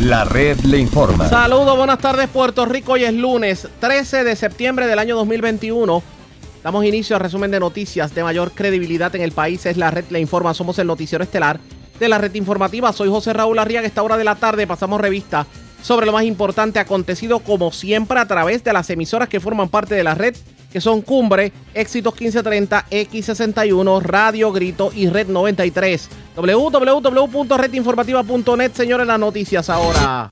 La red le informa. Saludos, buenas tardes Puerto Rico. Hoy es lunes 13 de septiembre del año 2021. Damos inicio al resumen de noticias de mayor credibilidad en el país. Es la red le informa. Somos el noticiero estelar de la red informativa. Soy José Raúl Arriaga. Esta hora de la tarde pasamos revista sobre lo más importante acontecido como siempre a través de las emisoras que forman parte de la red que son Cumbre, Éxitos 1530, X61, Radio Grito y Red 93. www.redinformativa.net, señores, las noticias ahora.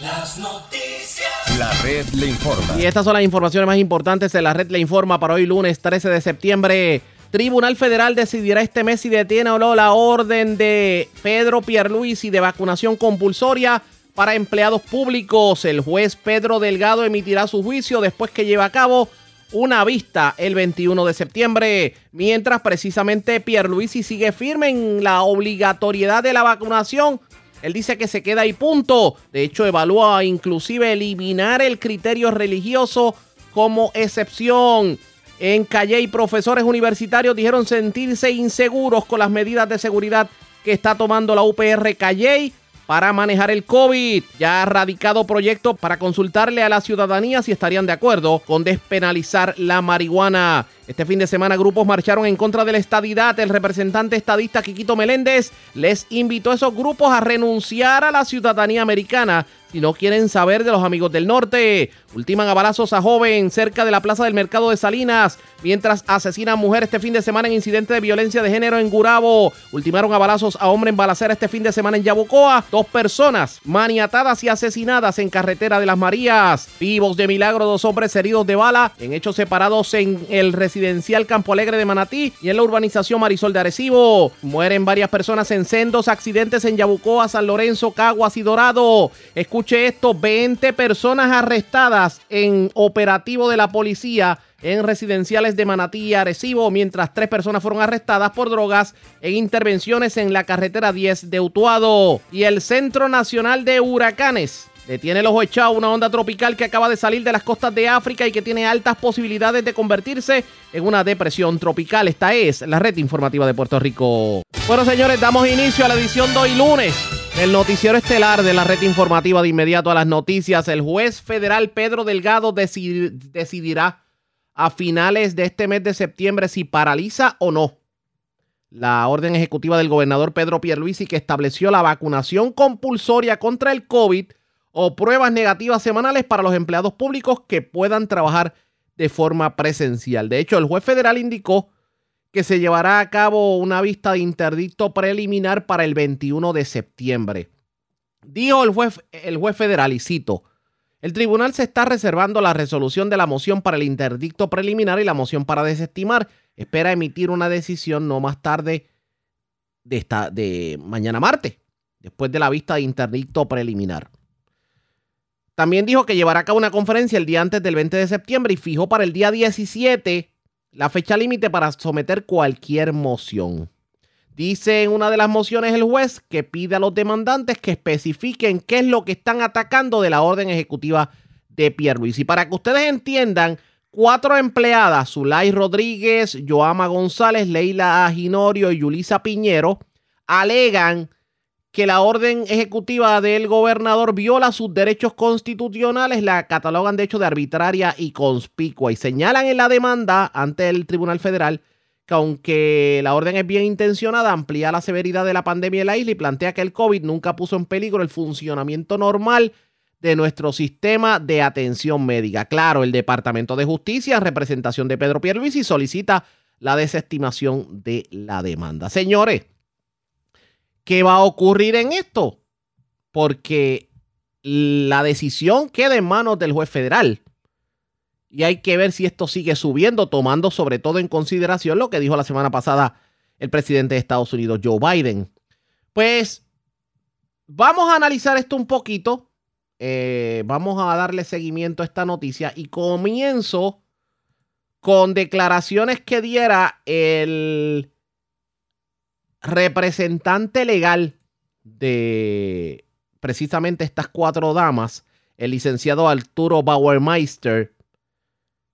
Las noticias. La red le informa. Y estas son las informaciones más importantes de la red le informa para hoy lunes 13 de septiembre. Tribunal Federal decidirá este mes si detiene o no la orden de Pedro Pierluisi de vacunación compulsoria para empleados públicos. El juez Pedro Delgado emitirá su juicio después que lleve a cabo una vista el 21 de septiembre, mientras precisamente Pierluisi sigue firme en la obligatoriedad de la vacunación. Él dice que se queda ahí punto. De hecho, evalúa inclusive eliminar el criterio religioso como excepción. En Calle, profesores universitarios dijeron sentirse inseguros con las medidas de seguridad que está tomando la UPR Calle para manejar el COVID. Ya ha radicado proyecto para consultarle a la ciudadanía si estarían de acuerdo con despenalizar la marihuana. Este fin de semana grupos marcharon en contra de la estadidad. El representante estadista Quiquito Meléndez les invitó a esos grupos a renunciar a la ciudadanía americana si no quieren saber de los amigos del norte. Ultiman a balazos a joven cerca de la plaza del mercado de Salinas, mientras asesinan a mujer este fin de semana en incidente de violencia de género en Gurabo. Ultimaron a balazos a hombre en balacera este fin de semana en Yabucoa. Dos personas maniatadas y asesinadas en carretera de las Marías. Vivos de milagro, dos hombres heridos de bala en hechos separados en el residencial Campo Alegre de Manatí y en la urbanización Marisol de Arecibo. Mueren varias personas en sendos accidentes en Yabucoa, San Lorenzo, Caguas y Dorado. Escuche esto, 20 personas arrestadas en operativo de la policía en residenciales de Manatí y Arecibo, mientras tres personas fueron arrestadas por drogas en intervenciones en la carretera 10 de Utuado. Y el Centro Nacional de Huracanes Detiene el ojo echado una onda tropical que acaba de salir de las costas de África y que tiene altas posibilidades de convertirse en una depresión tropical. Esta es la red informativa de Puerto Rico. Bueno, señores, damos inicio a la edición de hoy lunes del noticiero estelar de la red informativa de inmediato a las noticias. El juez federal Pedro Delgado decidirá a finales de este mes de septiembre si paraliza o no la orden ejecutiva del gobernador Pedro Pierluisi que estableció la vacunación compulsoria contra el COVID o pruebas negativas semanales para los empleados públicos que puedan trabajar de forma presencial. De hecho, el juez federal indicó que se llevará a cabo una vista de interdicto preliminar para el 21 de septiembre. Dijo el juez, el juez federal, y cito, el tribunal se está reservando la resolución de la moción para el interdicto preliminar y la moción para desestimar. Espera emitir una decisión no más tarde de, esta, de mañana martes, después de la vista de interdicto preliminar. También dijo que llevará a cabo una conferencia el día antes del 20 de septiembre y fijó para el día 17 la fecha límite para someter cualquier moción. Dice en una de las mociones el juez que pide a los demandantes que especifiquen qué es lo que están atacando de la orden ejecutiva de Pierluisi. Y para que ustedes entiendan, cuatro empleadas, Zulay Rodríguez, Joama González, Leila Aginorio y Yulisa Piñero, alegan que la orden ejecutiva del gobernador viola sus derechos constitucionales, la catalogan de hecho de arbitraria y conspicua y señalan en la demanda ante el Tribunal Federal que aunque la orden es bien intencionada, amplía la severidad de la pandemia en la isla y plantea que el COVID nunca puso en peligro el funcionamiento normal de nuestro sistema de atención médica. Claro, el Departamento de Justicia, en representación de Pedro Pierluisi, solicita la desestimación de la demanda. Señores, ¿Qué va a ocurrir en esto? Porque la decisión queda en manos del juez federal. Y hay que ver si esto sigue subiendo, tomando sobre todo en consideración lo que dijo la semana pasada el presidente de Estados Unidos, Joe Biden. Pues vamos a analizar esto un poquito. Eh, vamos a darle seguimiento a esta noticia y comienzo con declaraciones que diera el representante legal de precisamente estas cuatro damas, el licenciado Arturo Bauermeister,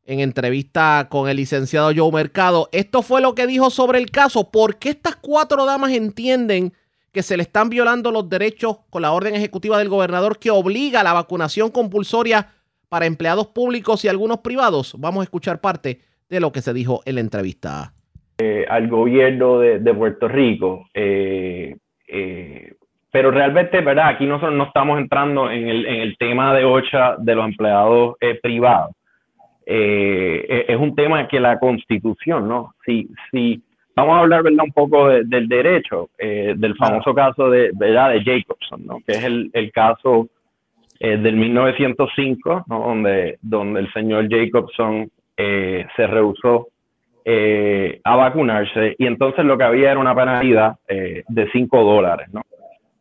en entrevista con el licenciado Joe Mercado, esto fue lo que dijo sobre el caso. ¿Por qué estas cuatro damas entienden que se le están violando los derechos con la orden ejecutiva del gobernador que obliga a la vacunación compulsoria para empleados públicos y algunos privados? Vamos a escuchar parte de lo que se dijo en la entrevista. Eh, al gobierno de, Puerto Rico. Eh, eh, pero realmente, ¿verdad? Aquí nosotros no estamos entrando en el, en el tema de OCHA de los empleados privados. es un tema que la constitución, ¿no? Si, si vamos a hablar, ¿verdad? Un poco del derecho, del famoso caso de, ¿verdad? De Jacobson, ¿no? Que es el, el caso del 1905, ¿no? Donde, donde el señor Jacobson se rehusó eh, a vacunarse y entonces lo que había era una penalidad eh, de 5 dólares, ¿no?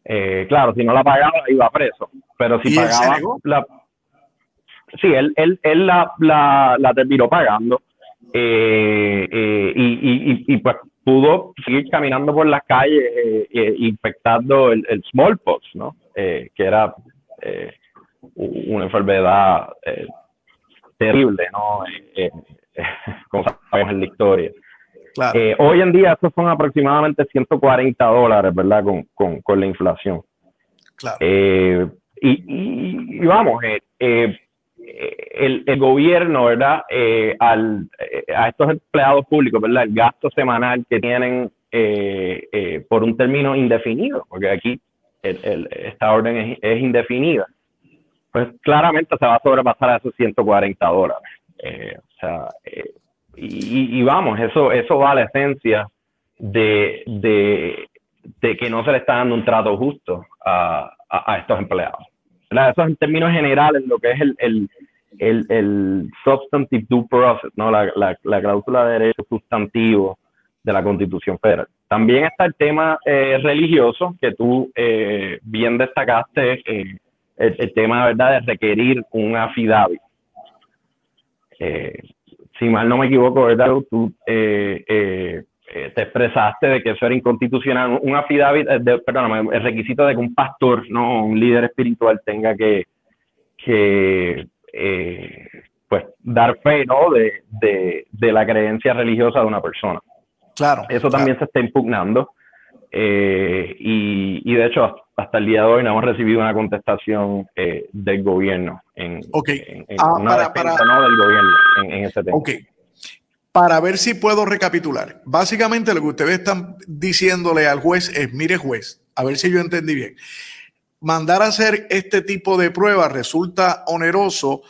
Eh, claro, si no la pagaba iba preso, pero si pagaba la... Sí, él, él, él la, la, la, terminó pagando y, y, y, pues pudo seguir caminando por las calles infectando el, el, smallpox, ¿no? que era una enfermedad terrible, ¿no? como sabemos en la historia. Eh, hoy en día estos son aproximadamente 140 dólares, ¿verdad? Con, con, con la inflación. Claro. Eh, y, y, vamos, eh, el, el, gobierno, ¿verdad? al, a estos empleados públicos, ¿verdad? El gasto semanal que tienen por un término indefinido, porque aquí el, esta orden es, es, indefinida, pues claramente se va a sobrepasar a esos 140 dólares. O sea, y, vamos, eso, eso va a la esencia de, de, que no se le está dando un trato justo a, a, estos empleados. Eso en términos generales, lo que es el, el, el, el substantive due process, ¿no? la, la, la, cláusula de derecho sustantivo de la Constitución Federal. También está el tema eh, religioso, que tú eh, bien destacaste, eh, el, tema ¿verdad? de requerir un affidavit. Eh, si mal no me equivoco, ¿verdad? Tú eh, eh, eh, te expresaste de que eso era inconstitucional. Un affidavit, perdóname, el requisito de que un pastor, no un líder espiritual tenga que, que pues, dar fe, ¿no? De, de, de, la creencia religiosa de una persona. Claro. Eso también se está impugnando. Eh, y, y, de hecho, hasta el día de hoy no hemos recibido una contestación eh, del gobierno en, ah, una para, ¿no? del gobierno en, ese tema. Ok. Para ver si puedo recapitular. Básicamente lo que ustedes están diciéndole al juez es, mire juez, a ver si yo entendí bien. Mandar a hacer este tipo de pruebas resulta oneroso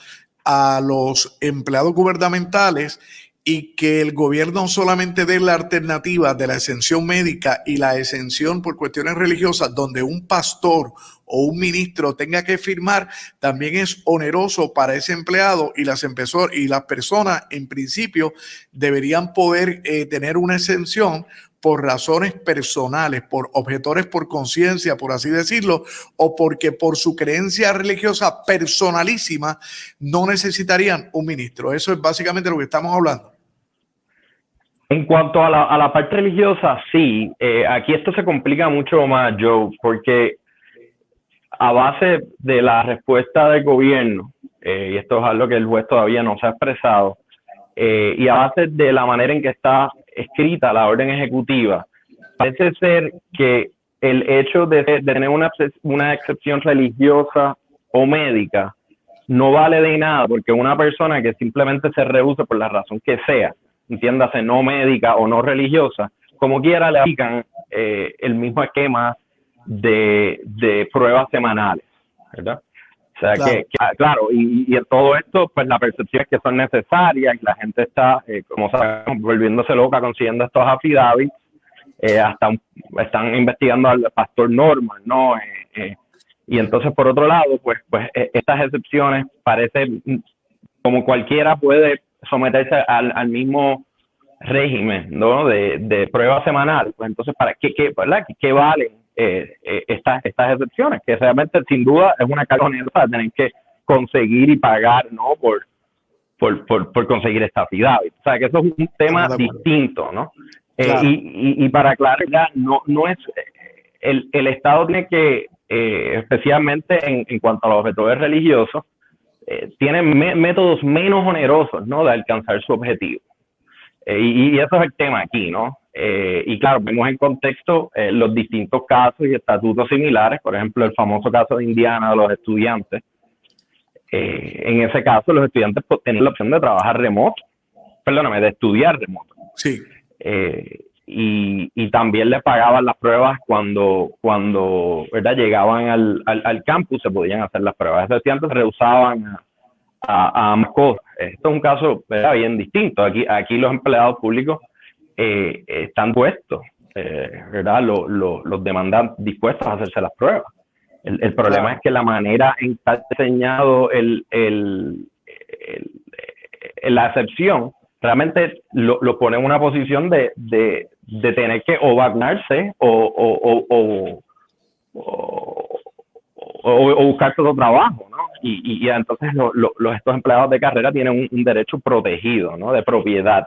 a los empleados gubernamentales y que el gobierno solamente dé la alternativa de la exención médica y la exención por cuestiones religiosas, donde un pastor o un ministro tenga que firmar, también es oneroso para ese empleado y las, y las personas en principio deberían poder eh, tener una exención por razones personales, por objetores por conciencia, por así decirlo, o porque por su creencia religiosa personalísima no necesitarían un ministro. Eso es básicamente lo que estamos hablando. En cuanto a la, parte religiosa, sí. Eh, aquí esto se complica mucho más, Joe, porque a base de la respuesta del gobierno, eh, y esto es algo que el juez todavía no se ha expresado, eh, y a base de la manera en que está escrita la orden ejecutiva, parece ser que el hecho de, tener una, una excepción religiosa o médica no vale de nada, porque una persona que simplemente se rehúsa por la razón que sea, entiéndase no médica o no religiosa, como quiera le aplican eh, el mismo esquema de, de, pruebas semanales, ¿verdad? O sea que, claro, y, y, en todo esto, pues la percepción es que son necesarias y la gente está, eh, como sabemos, volviéndose loca consiguiendo estos affidavits, eh, hasta están investigando al pastor Norman, ¿no? y entonces, por otro lado, pues, pues estas excepciones parece como cualquiera puede someterse al, al mismo régimen ¿no? de, de prueba semanal. Pues entonces, ¿para qué, qué, ¿verdad? ¿Qué, valen eh, eh, estas, estas excepciones? Que realmente, sin duda, es una carga para tener que conseguir y pagar ¿no? por, por, por, por conseguir esta ciudad. O sea, que eso es un tema distinto, ¿no? Eh, y, y, para aclarar, no, no es. El, el Estado tiene que, especialmente en, en cuanto a los objetores religiosos, tienen métodos menos onerosos ¿no? de alcanzar su objetivo. Eh, y, eso es el tema aquí, ¿no? Eh, y claro, vemos en contexto eh, los distintos casos y estatutos similares, por ejemplo, el famoso caso de Indiana de los estudiantes. Eh, en ese caso, los estudiantes pues, tenían la opción de trabajar remoto, perdóname, de estudiar remoto. Sí. Y, y, también le pagaban las pruebas cuando, cuando ¿verdad? llegaban al, al, campus, se podían hacer las pruebas. Los estudiantes rehusaban a, a, a cosas. Esto es un caso bien distinto. Aquí, aquí los empleados públicos eh, están puestos, eh, ¿verdad? los demandantes dispuestos a hacerse las pruebas. El, problema es que la manera en que está diseñado el, el, la excepción realmente lo, pone en una posición de, de, de tener que o vacunarse o, o, o, o, buscar todo trabajo, ¿no? Y, y, entonces los, estos empleados de carrera tienen un, un, derecho protegido, ¿no? De propiedad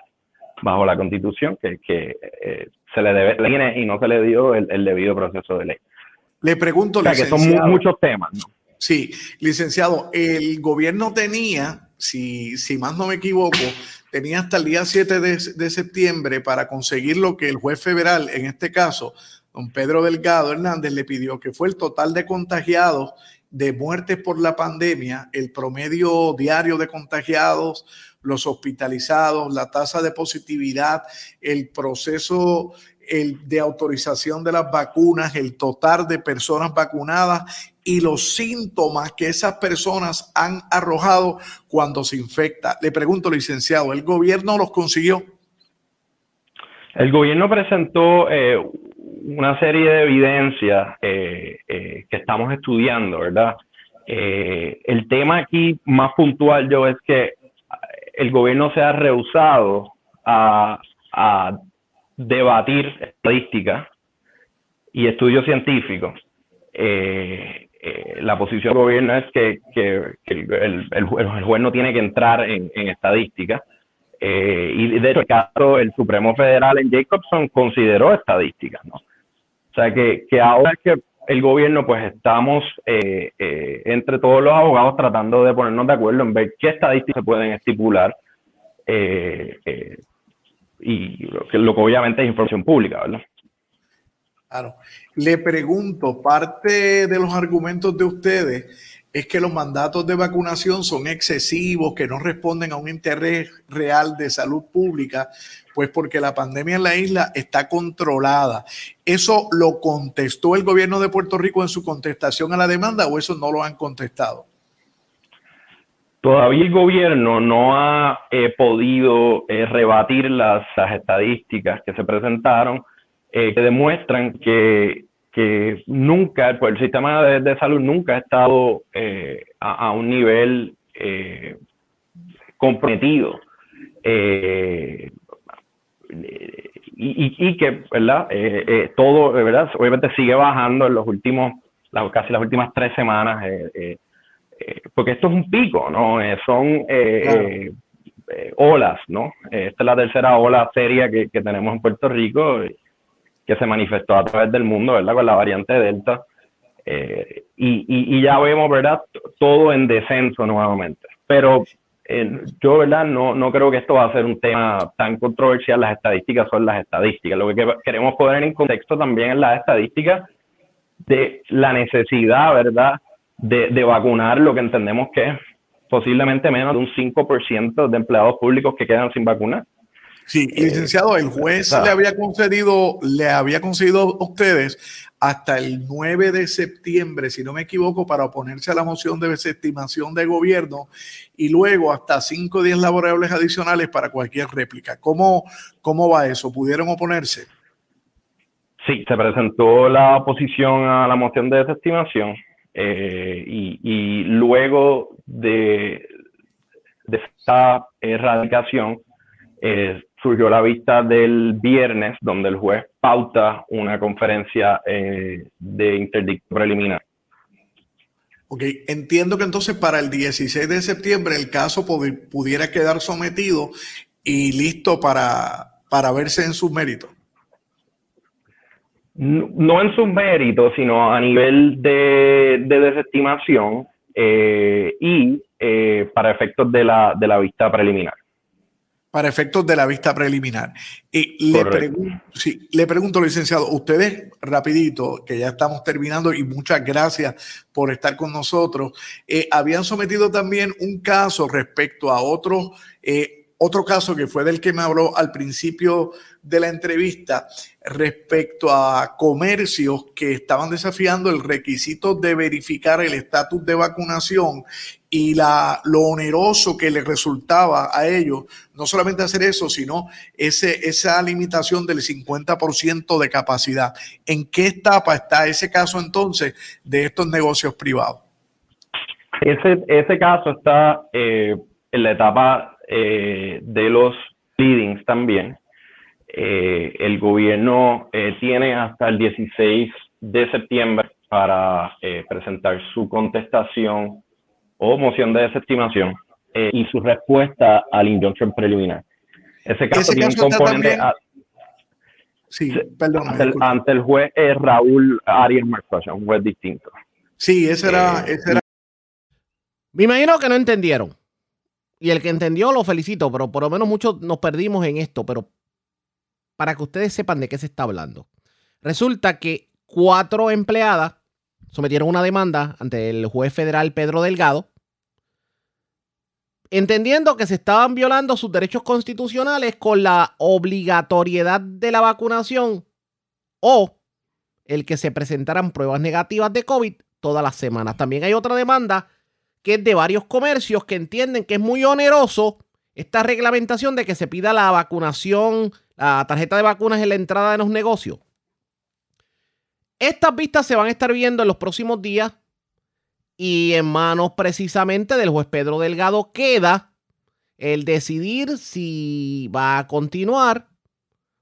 bajo la constitución que, que eh, se le debe y no se le dio el, debido proceso de ley. Le pregunto, o sea, que son muchos temas. ¿no? Sí, licenciado, el gobierno tenía, si, si más no me equivoco, tenía hasta el día 7 de, de septiembre para conseguir lo que el juez federal, en este caso, don Pedro Delgado Hernández, le pidió, que fue el total de contagiados de muertes por la pandemia, el promedio diario de contagiados los hospitalizados, la tasa de positividad, el proceso de autorización de las vacunas, el total de personas vacunadas y los síntomas que esas personas han arrojado cuando se infecta. Le pregunto, licenciado, ¿el gobierno los consiguió? El gobierno presentó eh, una serie de evidencias eh, eh, que estamos estudiando, ¿verdad? el tema aquí más puntual yo es que el gobierno se ha rehusado a, debatir estadísticas y estudios científicos. Eh, eh, la posición del gobierno es que, el, el, juez no tiene que entrar en, en estadísticas. Eh, y de hecho, el Supremo Federal en Jacobson consideró estadísticas, ¿no? O sea que, que ahora que el gobierno, pues estamos eh, eh, entre todos los abogados tratando de ponernos de acuerdo en ver qué estadísticas se pueden estipular eh, y lo que, lo que obviamente es información pública, ¿verdad? Claro. Le pregunto, parte de los argumentos de ustedes es que los mandatos de vacunación son excesivos, que no responden a un interés real de salud pública, pues porque la pandemia en la isla está controlada. ¿Eso lo contestó el gobierno de Puerto Rico en su contestación a la demanda o eso no lo han contestado? Todavía el gobierno no ha eh, podido eh, rebatir las, estadísticas que se presentaron eh, que demuestran que que nunca, pues el sistema de, salud nunca ha estado eh, a, un nivel eh, comprometido. Eh, y, que, ¿verdad? todo, ¿verdad? Obviamente sigue bajando en los últimos, casi las últimas tres semanas, porque esto es un pico, ¿no? son olas, ¿no? Esta es la tercera ola seria que, que tenemos en Puerto Rico que se manifestó a través del mundo, ¿verdad? Con la variante Delta. Eh, y, y, ya vemos, ¿verdad? Todo en descenso nuevamente. Pero eh, yo, ¿verdad? No, no creo que esto va a ser un tema tan controversial. Las estadísticas son las estadísticas. Lo que queremos poner en contexto también es las estadísticas de la necesidad, ¿verdad? De, de vacunar lo que entendemos que es posiblemente menos de un 5% de empleados públicos que quedan sin vacunar. Sí, eh, licenciado, el juez le había concedido, le había concedido a ustedes hasta el 9 de septiembre, si no me equivoco, para oponerse a la moción de desestimación de gobierno y luego hasta cinco días laborables adicionales para cualquier réplica. ¿Cómo, cómo va eso? ¿Pudieron oponerse? Sí, se presentó la oposición a la moción de desestimación eh, y, luego de, de esta erradicación, eh, surgió la vista del viernes, donde el juez pauta una conferencia eh, de interdicto preliminar. Ok, entiendo que entonces para el 16 de septiembre el caso pudiera quedar sometido y listo para, para verse en sus méritos. No, en sus méritos, sino a nivel de, desestimación eh, y eh, para efectos de la, de la vista preliminar. Para efectos de la vista preliminar. Y le, pregunto, sí, le pregunto, licenciado, ustedes, rapidito, que ya estamos terminando y muchas gracias por estar con nosotros, eh, habían sometido también un caso respecto a otro, eh, otro caso que fue del que me habló al principio de la entrevista respecto a comercios que estaban desafiando el requisito de verificar el estatus de vacunación y la, lo oneroso que les resultaba a ellos, no solamente hacer eso, sino ese, esa limitación del 50% de capacidad. ¿En qué etapa está ese caso entonces de estos negocios privados? Ese, ese caso está eh, en la etapa eh, de los pleadings también. Eh, el gobierno tiene hasta el 16 de septiembre para presentar su contestación o moción de desestimación eh, y su respuesta al injunction preliminar. Ese caso tiene un componente sí, perdón, ante, el, juez eh, Raúl Ariel Marcocha, un juez distinto. Sí, ese era, eh, ese era. Me imagino que no entendieron. Y el que entendió lo felicito, pero por lo menos muchos nos perdimos en esto. Pero para que ustedes sepan de qué se está hablando. Resulta que cuatro empleadas sometieron una demanda ante el juez federal Pedro Delgado, entendiendo que se estaban violando sus derechos constitucionales con la obligatoriedad de la vacunación o el que se presentaran pruebas negativas de COVID todas las semanas. También hay otra demanda que es de varios comercios que entienden que es muy oneroso esta reglamentación de que se pida la vacunación, la tarjeta de vacunas en la entrada de los negocios. Estas vistas se van a estar viendo en los próximos días y en manos precisamente del juez Pedro Delgado queda el decidir si va a continuar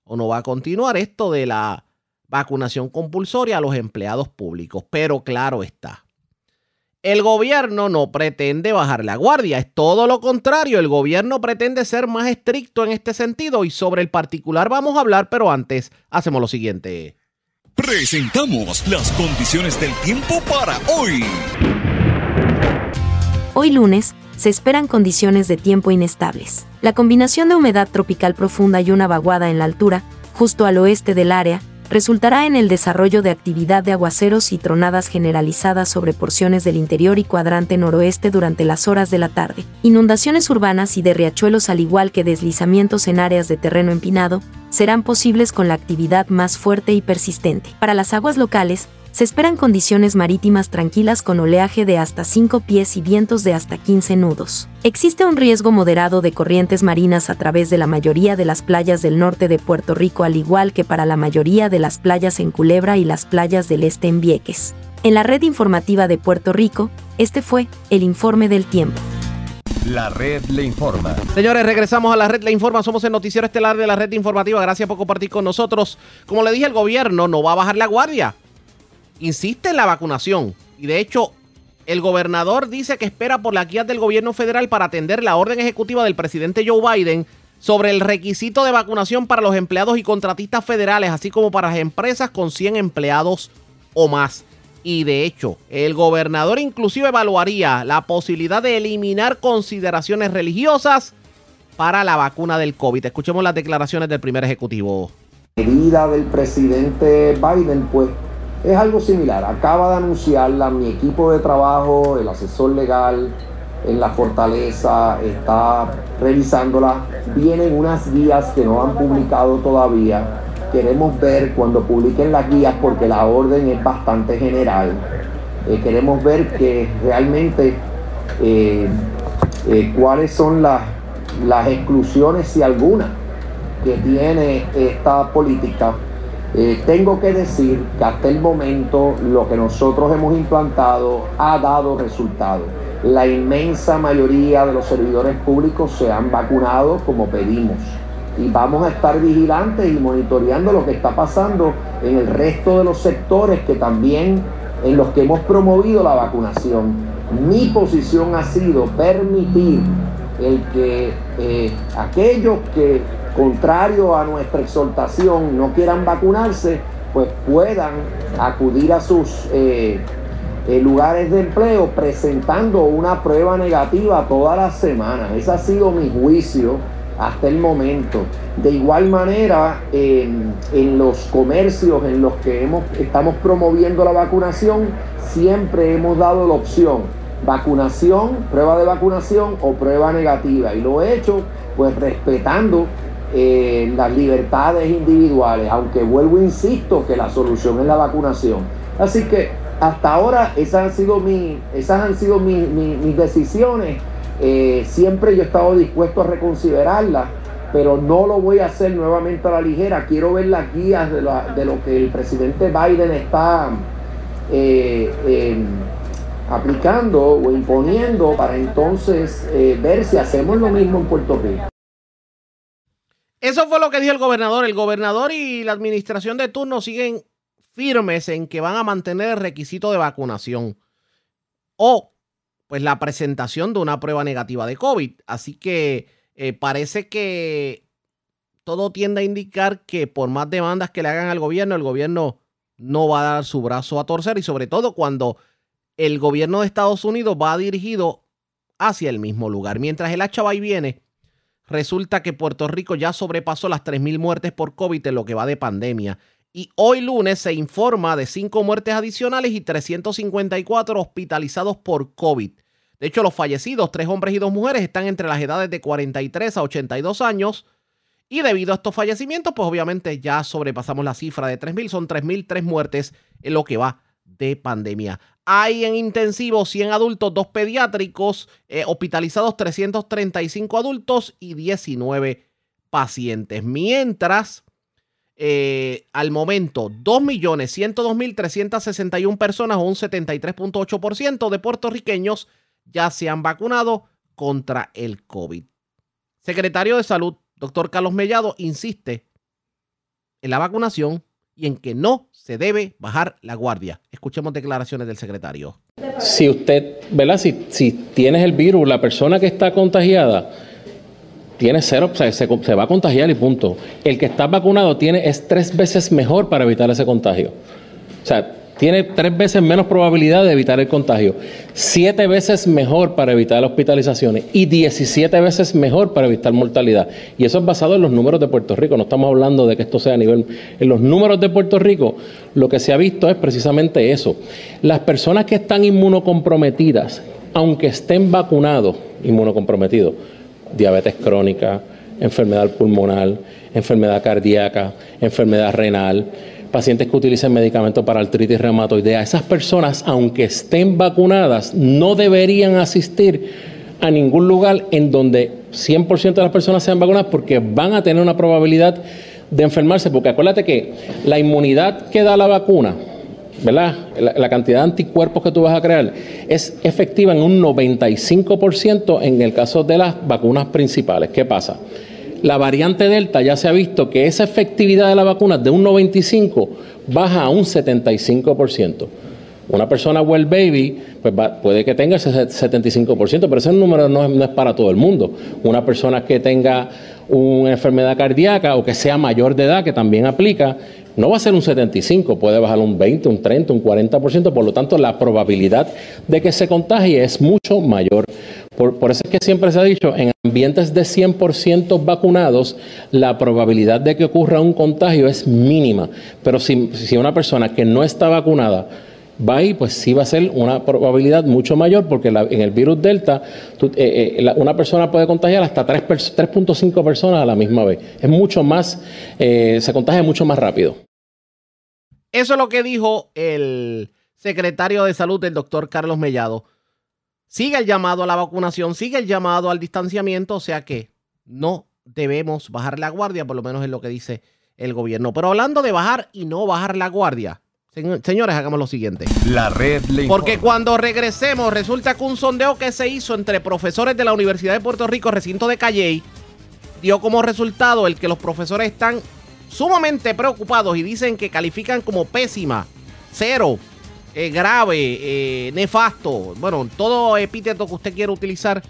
o no va a continuar esto de la vacunación compulsoria a los empleados públicos. Pero claro está, el gobierno no pretende bajar la guardia, es todo lo contrario, el gobierno pretende ser más estricto en este sentido y sobre el particular vamos a hablar, pero antes hacemos lo siguiente. Presentamos las condiciones del tiempo para hoy. Hoy lunes, se esperan condiciones de tiempo inestables. La combinación de humedad tropical profunda y una vaguada en la altura, justo al oeste del área, resultará en el desarrollo de actividad de aguaceros y tronadas generalizadas sobre porciones del interior y cuadrante noroeste durante las horas de la tarde, inundaciones urbanas y de riachuelos al igual que deslizamientos en áreas de terreno empinado, serán posibles con la actividad más fuerte y persistente. Para las aguas locales, se esperan condiciones marítimas tranquilas con oleaje de hasta 5 pies y vientos de hasta 15 nudos. Existe un riesgo moderado de corrientes marinas a través de la mayoría de las playas del norte de Puerto Rico, al igual que para la mayoría de las playas en Culebra y las playas del este en Vieques. En la red informativa de Puerto Rico, este fue el informe del tiempo. La red le informa. Señores, regresamos a la red le informa. Somos el noticiero estelar de la red informativa. Gracias por compartir con nosotros. Como le dije, el gobierno no va a bajar la guardia insiste en la vacunación. Y de hecho, el gobernador dice que espera por la guía del gobierno federal para atender la orden ejecutiva del presidente Joe Biden sobre el requisito de vacunación para los empleados y contratistas federales, así como para las empresas con 100 empleados o más. Y de hecho, el gobernador inclusive evaluaría la posibilidad de eliminar consideraciones religiosas para la vacuna del COVID. Escuchemos las declaraciones del primer ejecutivo. Medida del presidente Biden, pues es algo similar. Acaba de anunciarla mi equipo de trabajo, el asesor legal en la fortaleza, está revisándola. Vienen unas guías que no han publicado todavía. Queremos ver cuando publiquen las guías porque la orden es bastante general. Eh, queremos ver que realmente eh, eh, cuáles son las, las exclusiones, si alguna, que tiene esta política eh, tengo que decir que hasta el momento lo que nosotros hemos implantado ha dado resultado. La inmensa mayoría de los servidores públicos se han vacunado como pedimos y vamos a estar vigilantes y monitoreando lo que está pasando en el resto de los sectores que también en los que hemos promovido la vacunación. Mi posición ha sido permitir el que eh, aquellos que contrario a nuestra exhortación, no quieran vacunarse, pues puedan acudir a sus eh, eh, lugares de empleo presentando una prueba negativa todas las semanas. Ese ha sido mi juicio hasta el momento. De igual manera, en, los comercios en los que hemos, estamos promoviendo la vacunación, siempre hemos dado la opción vacunación, prueba de vacunación o prueba negativa. Y lo he hecho pues respetando eh, las libertades individuales, aunque vuelvo, insisto, que la solución es la vacunación. Así que hasta ahora esas han sido, mi, esas han sido mis decisiones. Eh, siempre yo he estado dispuesto a reconsiderarlas, pero no lo voy a hacer nuevamente a la ligera. Quiero ver las guías de, lo que el presidente Biden está eh, em, aplicando o imponiendo para entonces ver si hacemos lo mismo en Puerto Rico. Eso fue lo que dijo el gobernador. El gobernador y la administración de turno siguen firmes en que van a mantener el requisito de vacunación o pues la presentación de una prueba negativa de COVID. Así que eh, parece que todo tiende a indicar que por más demandas que le hagan al gobierno, el gobierno no va a dar su brazo a torcer y sobre todo cuando el gobierno de Estados Unidos va dirigido hacia el mismo lugar. Mientras el hacha va y viene, resulta que Puerto Rico ya sobrepasó las 3.000 muertes por COVID en lo que va de pandemia. Y hoy lunes se informa de 5 muertes adicionales y 354 hospitalizados por COVID. De hecho, los fallecidos, tres hombres y dos mujeres, están entre las edades de 43 a 82 años. Y debido a estos fallecimientos, pues obviamente ya sobrepasamos la cifra de 3.000. Son 3.003 muertes en lo que va de pandemia. Hay en intensivo 100 adultos, 2 pediátricos, eh, hospitalizados 335 adultos y 19 pacientes. Mientras, eh, al momento, 2.102.361 personas o un 73.8% de puertorriqueños ya se han vacunado contra el COVID. Secretario de Salud, doctor Carlos Mellado, insiste en la vacunación y en que no se debe bajar la guardia. Escuchemos declaraciones del secretario. Si usted, ¿verdad? Si, si tienes el virus, la persona que está contagiada tiene cero, o sea, se, se, va a contagiar y punto. El que está vacunado tiene, es tres veces mejor para evitar ese contagio. O sea, tiene tres veces menos probabilidad de evitar el contagio, siete veces mejor para evitar hospitalizaciones y 17 veces mejor para evitar mortalidad. Y eso es basado en los números de Puerto Rico, no estamos hablando de que esto sea a nivel... En los números de Puerto Rico, lo que se ha visto es precisamente eso. Las personas que están inmunocomprometidas, aunque estén vacunados, inmunocomprometidos, diabetes crónica, enfermedad pulmonar, enfermedad cardíaca, enfermedad renal, pacientes que utilicen medicamentos para artritis reumatoidea, esas personas, aunque estén vacunadas, no deberían asistir a ningún lugar en donde 100% de las personas sean vacunadas porque van a tener una probabilidad de enfermarse, porque acuérdate que la inmunidad que da la vacuna, ¿verdad? La, la, cantidad de anticuerpos que tú vas a crear es efectiva en un 95% en el caso de las vacunas principales. ¿Qué pasa? La variante Delta ya se ha visto que esa efectividad de la vacuna de un 95 baja a un 75%. Una persona well baby pues puede que tenga ese 75%, pero ese número no es, para todo el mundo. Una persona que tenga una enfermedad cardíaca o que sea mayor de edad, que también aplica, no va a ser un 75, puede bajar un 20, un 30, un 40%, por lo tanto la probabilidad de que se contagie es mucho mayor. Por, eso es que siempre se ha dicho, en ambientes de 100% vacunados, la probabilidad de que ocurra un contagio es mínima. Pero si, una persona que no está vacunada va ahí, pues sí va a ser una probabilidad mucho mayor, porque en el virus Delta eh, eh, una persona puede contagiar hasta 3.5 personas a la misma vez. Es mucho más, eh, se contagia mucho más rápido. Eso es lo que dijo el secretario de salud, el doctor Carlos Mellado sigue el llamado a la vacunación, sigue el llamado al distanciamiento, o sea que no debemos bajar la guardia, por lo menos es lo que dice el gobierno. Pero hablando de bajar y no bajar la guardia, señores, hagamos lo siguiente. La red le Porque cuando regresemos, resulta que un sondeo que se hizo entre profesores de la Universidad de Puerto Rico, recinto de Calley, dio como resultado el que los profesores están sumamente preocupados y dicen que califican como pésima, cero, eh, grave, eh, nefasto, bueno, todo epíteto que usted quiera utilizar,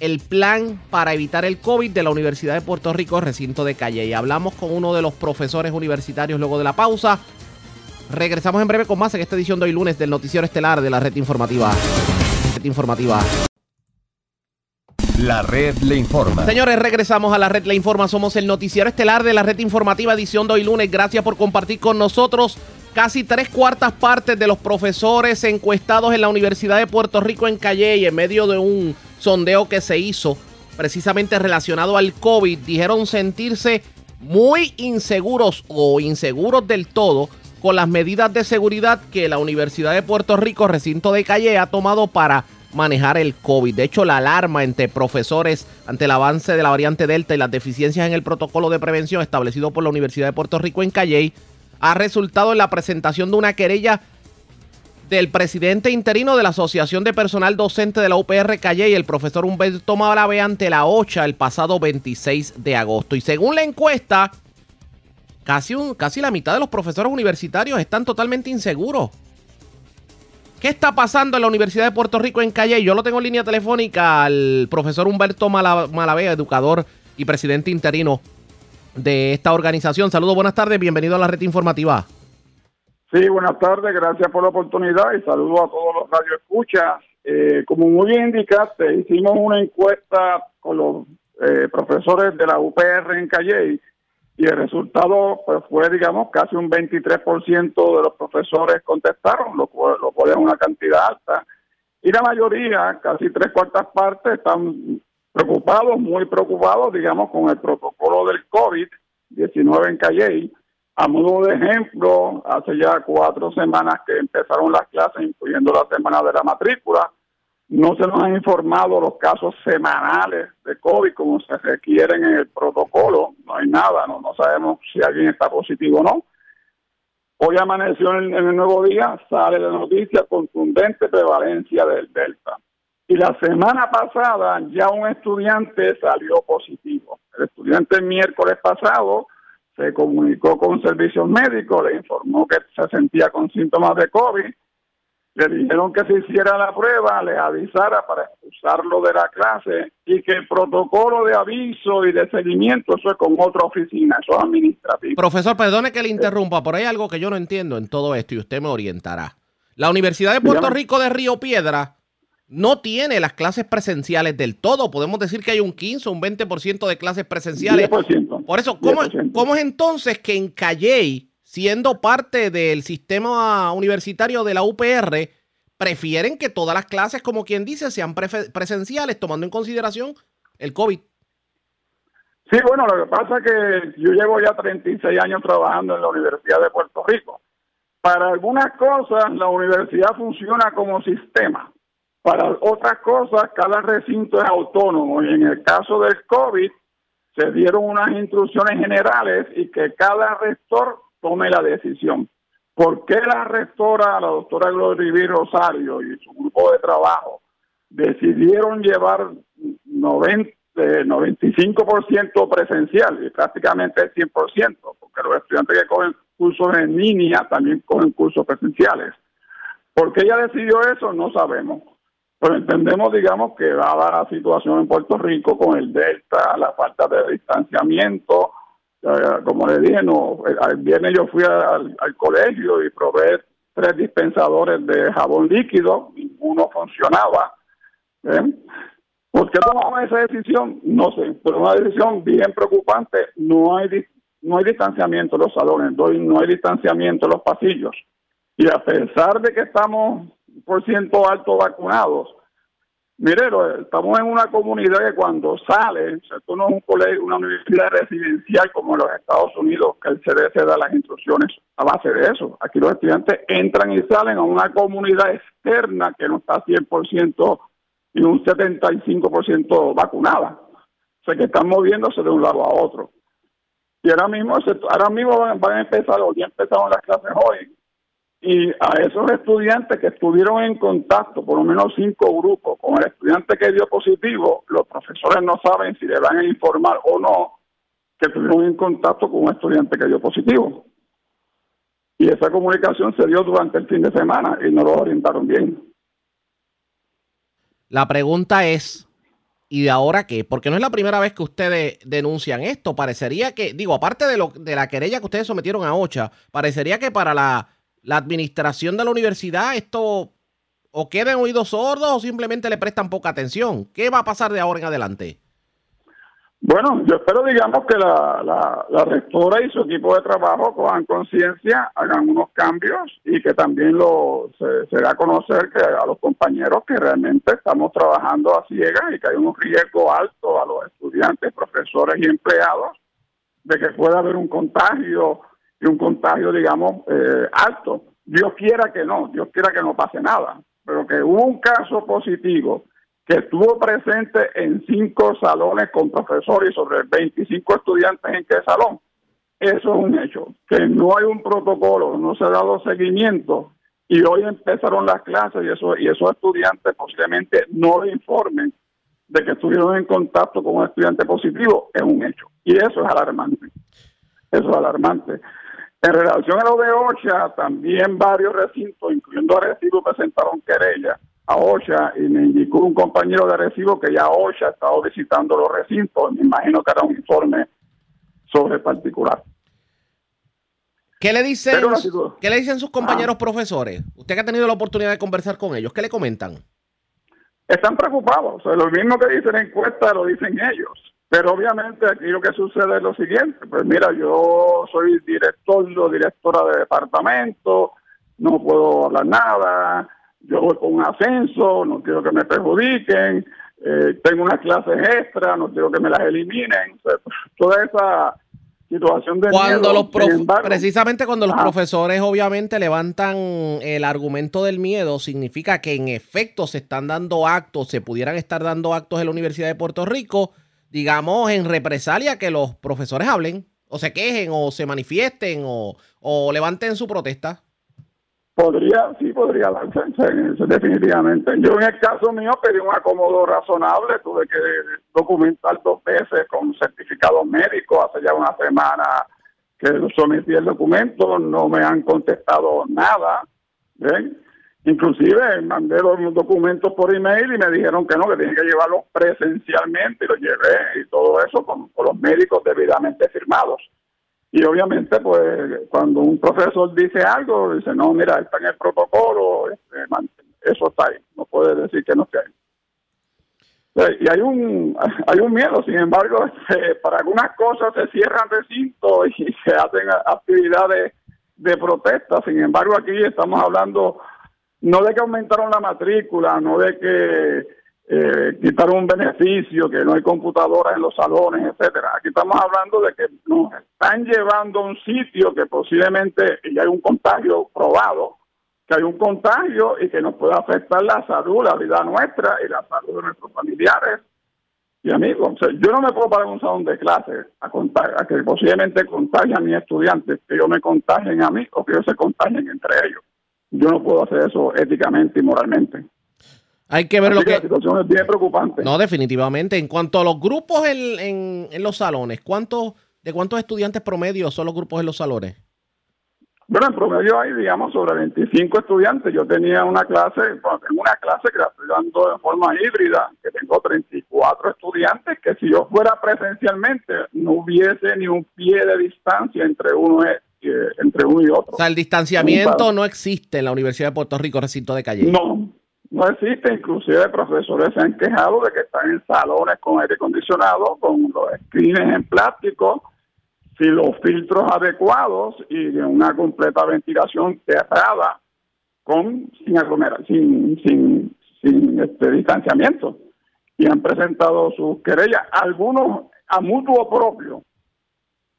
el plan para evitar el COVID de la Universidad de Puerto Rico, recinto de Calle. Y hablamos con uno de los profesores universitarios luego de la pausa. Regresamos en breve con más en esta edición de hoy lunes del Noticiero Estelar de la Red Informativa. Red Informativa. La red le informa. Señores, regresamos a la red le informa. Somos el noticiero estelar de la red informativa edición de hoy lunes. Gracias por compartir con nosotros. Casi tres cuartas partes de los profesores encuestados en la Universidad de Puerto Rico en Calle en medio de un sondeo que se hizo precisamente relacionado al COVID, dijeron sentirse muy inseguros o inseguros del todo con las medidas de seguridad que la Universidad de Puerto Rico, recinto de Calle, ha tomado para manejar el COVID. De hecho, la alarma entre profesores ante el avance de la variante Delta y las deficiencias en el protocolo de prevención establecido por la Universidad de Puerto Rico en Calley ha resultado en la presentación de una querella del presidente interino de la Asociación de Personal Docente de la UPR Calley, el profesor Humberto Malavé, ante la OCHA el pasado 26 de agosto. Y según la encuesta, casi, casi la mitad de los profesores universitarios están totalmente inseguros ¿Qué está pasando en la Universidad de Puerto Rico en Calle? Yo lo tengo en línea telefónica al profesor Humberto Malavé, educador y presidente interino de esta organización. Saludos, buenas tardes, bienvenido a la red informativa. Sí, buenas tardes, gracias por la oportunidad y saludos a todos los radioescuchas. Eh, como muy indicaste, hicimos una encuesta con los eh, profesores de la UPR en Calle y el resultado pues, fue, digamos, casi un 23% de los profesores contestaron, lo, lo cual es una cantidad alta. Y la mayoría, casi tres cuartas partes, están preocupados, muy preocupados, digamos, con el protocolo del COVID-19 en Calle. A modo de ejemplo, hace ya cuatro semanas que empezaron las clases, incluyendo la semana de la matrícula, no se nos han informado los casos semanales de COVID como se requieren en el protocolo. No hay nada, no, no sabemos si alguien está positivo o no. Hoy amaneció en, el nuevo día, sale la noticia contundente prevalencia del Delta. Y la semana pasada ya un estudiante salió positivo. El estudiante el miércoles pasado se comunicó con servicios médicos, le informó que se sentía con síntomas de COVID le dijeron que se hiciera la prueba, le avisara para expulsarlo de la clase y que el protocolo de aviso y de seguimiento, eso es con otra oficina, eso es administrativo. Profesor, perdone que le interrumpa, pero hay algo que yo no entiendo en todo esto y usted me orientará. La Universidad de Puerto Rico de Río Piedra no tiene las clases presenciales del todo. Podemos decir que hay un 15 o un 20% de clases presenciales. Por eso, ¿cómo, ¿cómo es entonces que en Calley siendo parte del sistema universitario de la UPR, prefieren que todas las clases, como quien dice, sean presenciales, tomando en consideración el COVID. Sí, bueno, lo que pasa es que yo llevo ya 36 años trabajando en la Universidad de Puerto Rico. Para algunas cosas la universidad funciona como sistema. Para otras cosas cada recinto es autónomo y en el caso del COVID se dieron unas instrucciones generales y que cada rector tome la decisión. ¿Por qué la rectora, la doctora Gloria Rosario y su grupo de trabajo decidieron llevar 90, 95% presencial y prácticamente el 100%? Porque los estudiantes que cogen cursos en línea también cogen cursos presenciales. ¿Por qué ella decidió eso? No sabemos. Pero entendemos, digamos, que dada la situación en Puerto Rico con el Delta, la falta de distanciamiento, como le dije, no, el viernes yo fui al, colegio y probé tres dispensadores de jabón líquido, ninguno funcionaba. ¿Por qué tomamos esa decisión? No sé, pero una decisión bien preocupante. No hay, no hay distanciamiento en los salones, no hay distanciamiento en los pasillos. Y a pesar de que estamos ciento alto vacunados, Mire, estamos en una comunidad que cuando sale, esto no es un colegio, una universidad residencial como en los Estados Unidos, que el CDC da las instrucciones a base de eso. Aquí los estudiantes entran y salen a una comunidad externa que no está 100% y un 75% vacunada. O sea, que están moviéndose de un lado a otro. Y ahora mismo, ahora mismo van, a empezar, o ya empezaron las clases hoy, y a esos estudiantes que estuvieron en contacto, por lo menos cinco grupos, con el estudiante que dio positivo, los profesores no saben si le van a informar o no que estuvieron en contacto con un estudiante que dio positivo. Y esa comunicación se dio durante el fin de semana y no lo orientaron bien. La pregunta es, ¿y de ahora qué? Porque no es la primera vez que ustedes denuncian esto. Parecería que, digo, aparte de, lo, de la querella que ustedes sometieron a OCHA, parecería que para la la administración de la universidad, esto o queden oídos sordos o simplemente le prestan poca atención. ¿Qué va a pasar de ahora en adelante? Bueno, yo espero, digamos, que la, la, rectora y su equipo de trabajo cojan conciencia, hagan unos cambios y que también lo, se, se, da a conocer que a los compañeros que realmente estamos trabajando a ciegas y que hay un riesgo alto a los estudiantes, profesores y empleados de que pueda haber un contagio y un contagio, digamos, eh, alto. Dios quiera que no, Dios quiera que no pase nada, pero que hubo un caso positivo que estuvo presente en cinco salones con profesores y sobre 25 estudiantes en qué salón. Eso es un hecho, que no hay un protocolo, no se ha dado seguimiento y hoy empezaron las clases y, eso, y esos estudiantes posiblemente no le informen de que estuvieron en contacto con un estudiante positivo, es un hecho. Y eso es alarmante. Eso es alarmante. En relación a lo de OCHA, también varios recintos, incluyendo Arecibo, presentaron querella a OCHA y me indicó un compañero de Arecibo que ya OCHA ha estado visitando los recintos. Me imagino que era un informe sobre particular. ¿Qué le dicen, ¿qué le dicen sus compañeros ah. profesores? Usted que ha tenido la oportunidad de conversar con ellos, ¿qué le comentan? Están preocupados. lo mismo que dicen en encuesta lo dicen ellos. Pero obviamente aquí lo que sucede es lo siguiente. Pues mira, yo soy director o directora de departamento, no puedo hablar nada, yo voy con un ascenso, no quiero que me perjudiquen, eh, tengo unas clases extra, no quiero que me las eliminen. toda esa situación de cuando los precisamente cuando los profesores obviamente levantan el argumento del miedo significa que en efecto se están dando actos se pudieran estar dando actos en la Universidad de Puerto Rico digamos en represalia que los profesores hablen o se quejen o se manifiesten o, o levanten su protesta Podría, sí, podría darse, definitivamente. Yo en el caso mío pedí un acomodo razonable, tuve que documentar dos veces con certificado médico hace ya una semana que sometí el documento, no me han contestado nada, ¿ven? Inclusive mandé los documentos por email y me dijeron que no, que tenía que llevarlos presencialmente y los llevé y todo eso con los médicos debidamente firmados. Y obviamente, pues, cuando un profesor dice algo, dice, no, mira, está en el protocolo, este, eso está ahí, no puede decir que no esté ahí. Eh, y hay un, hay un miedo, sin embargo, este, para algunas cosas se cierran recintos y se hacen actividades de protesta, sin embargo, aquí estamos hablando no de que aumentaron la matrícula, no de que eh, quitar un beneficio, que no hay computadoras en los salones, etcétera. Aquí estamos hablando de que nos están llevando a un sitio que posiblemente ya hay un contagio probado, que hay un contagio y que nos puede afectar la salud, la vida nuestra y la salud de nuestros familiares y amigos. yo no me puedo parar en un salón de clase a, contar, a que posiblemente contagien a mis estudiantes, que ellos me contagien a mí o que ellos se contagien entre ellos. Yo no puedo hacer eso éticamente y moralmente. Hay que ver lo que... La situación es bien preocupante. No, definitivamente. En cuanto a los grupos en, en, los salones, ¿cuántos, ¿de cuántos estudiantes promedio son los grupos en los salones? Bueno, en promedio hay, digamos, sobre 25 estudiantes. Yo tenía una clase, tengo una clase que la estoy dando de forma híbrida, que tengo 34 estudiantes, que si yo fuera presencialmente, no hubiese ni un pie de distancia entre uno, eh, entre uno y otro. O sea, el distanciamiento no existe en la Universidad de Puerto Rico, recinto de calle. No, no existe, inclusive profesores se han quejado de que están en salones con aire acondicionado, con los screens en plástico, sin los filtros adecuados y una completa ventilación cerrada, con sin aglomerar, sin, sin, sin este distanciamiento. Y han presentado sus querellas, algunos a mutuo propio,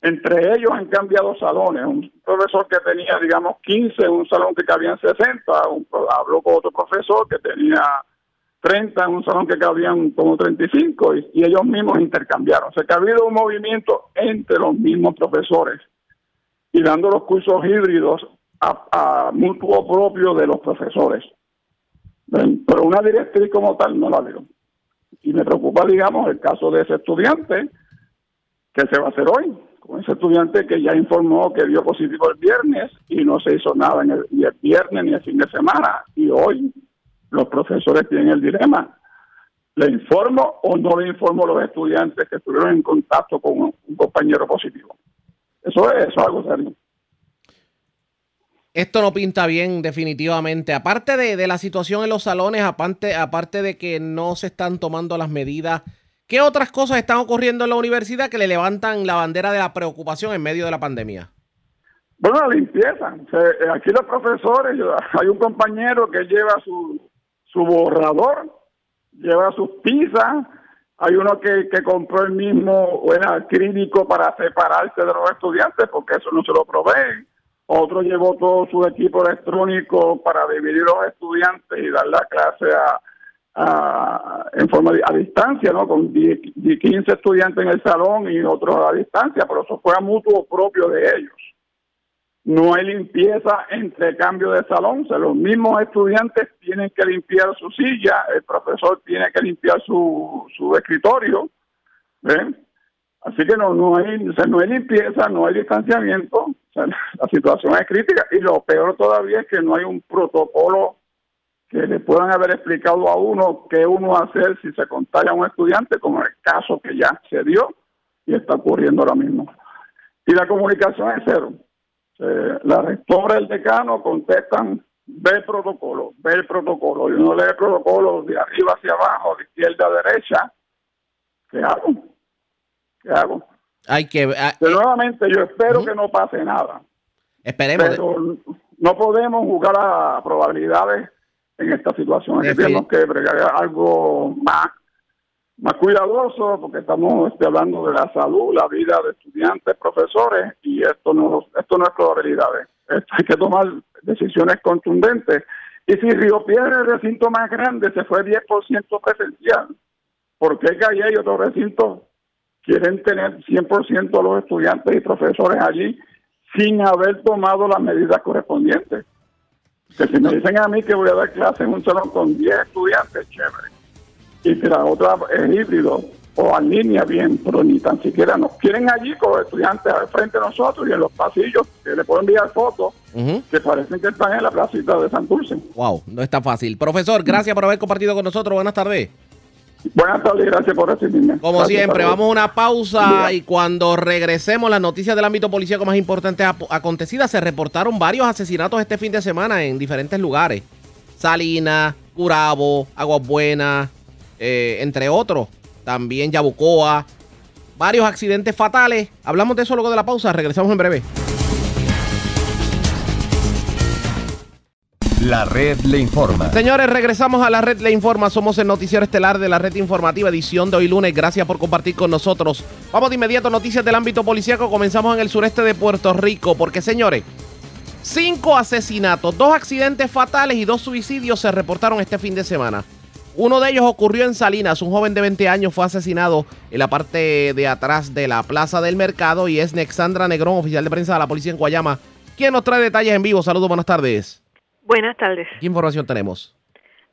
entre ellos han cambiado salones. Un profesor que tenía, digamos, 15, un salón que cabían 60, un, habló con otro profesor que tenía 30 en un salón que cabían como 35 y, ellos mismos intercambiaron. O sea que ha habido un movimiento entre los mismos profesores y dando los cursos híbridos a, mutuo propio de los profesores. Pero una directriz como tal no la veo. Y me preocupa, digamos, el caso de ese estudiante que se va a hacer hoy con ese estudiante que ya informó que dio positivo el viernes y no se hizo nada en el, ni el viernes ni el fin de semana. Y hoy los profesores tienen el dilema. ¿Le informo o no le informo a los estudiantes que estuvieron en contacto con un, compañero positivo? Eso es, eso algo serio. esto no pinta bien definitivamente. Aparte de, la situación en los salones, aparte, aparte de que no se están tomando las medidas, ¿qué otras cosas están ocurriendo en la universidad que le levantan la bandera de la preocupación en medio de la pandemia? Bueno, la limpieza. Eh, aquí los profesores, hay un compañero que lleva su, su borrador, lleva sus pizzas, hay uno que, compró el mismo, era clínico para separarse de los estudiantes porque eso no se lo proveen otro llevó todo su equipo electrónico para dividir los estudiantes y dar la clase a, en forma a distancia, ¿no? Con 15 estudiantes en el salón y otros a distancia, pero eso fue a mutuo propio de ellos. No hay limpieza entre cambio de salón, o sea, los mismos estudiantes tienen que limpiar su silla, el profesor tiene que limpiar su, su escritorio, ¿ven? Así que no, no, hay, no hay limpieza, no hay distanciamiento, la situación es crítica y lo peor todavía es que no hay un protocolo que le puedan haber explicado a uno qué uno hacer si se contagia a un estudiante, como el caso que ya se dio y está ocurriendo ahora mismo. Y la comunicación es cero. la rectora y el decano contestan, ve el protocolo, ve el protocolo, y uno lee el protocolo de arriba hacia abajo, de izquierda a derecha, ¿qué hago? ¿Qué hago? Hay que. Ah, nuevamente, yo espero que no pase nada. Esperemos. Pero no podemos jugar a probabilidades en esta situación. tenemos que bregar algo más, más cuidadoso, porque estamos este, hablando de la salud, la vida de estudiantes, profesores, y esto no, esto no es probabilidades. hay que tomar decisiones contundentes. Y si Río Piedra, el recinto más grande, se fue 10% presencial, ¿por qué Calle y otro recinto quieren tener 100% a los estudiantes y profesores allí sin haber tomado las medidas correspondientes. Que si me dicen a mí que voy a dar clase en un salón con 10 estudiantes, chévere. Y si la otra es híbrido o en línea, bien, pero ni tan siquiera nos quieren allí con los estudiantes al frente de nosotros y en los pasillos, que le puedo enviar fotos, que parecen que están en la placita de San Dulce. Wow, no está fácil. Profesor, gracias por haber compartido con nosotros. Buenas tardes. Buenas tardes, gracias por recibirme. Como siempre, vamos a una pausa y cuando regresemos, las noticias del ámbito policíaco más importantes acontecidas, se reportaron varios asesinatos este fin de semana en diferentes lugares. Salinas, Curabo, Aguas Buenas, eh, entre otros. También Yabucoa. Varios accidentes fatales. Hablamos de eso luego de la pausa. Regresamos en breve. La red le informa. Señores, regresamos a la red le informa. Somos el noticiero estelar de la red informativa, edición de hoy lunes. Gracias por compartir con nosotros. Vamos de inmediato noticias del ámbito policíaco. Comenzamos en el sureste de Puerto Rico, porque señores, cinco asesinatos, dos accidentes fatales y dos suicidios se reportaron este fin de semana. Uno de ellos ocurrió en Salinas. Un joven de 20 años fue asesinado en la parte de atrás de la plaza del mercado y es Nexandra Negrón, oficial de prensa de la policía en Guayama, quien nos trae detalles en vivo. Saludos, buenas tardes. Buenas tardes. ¿Qué información tenemos?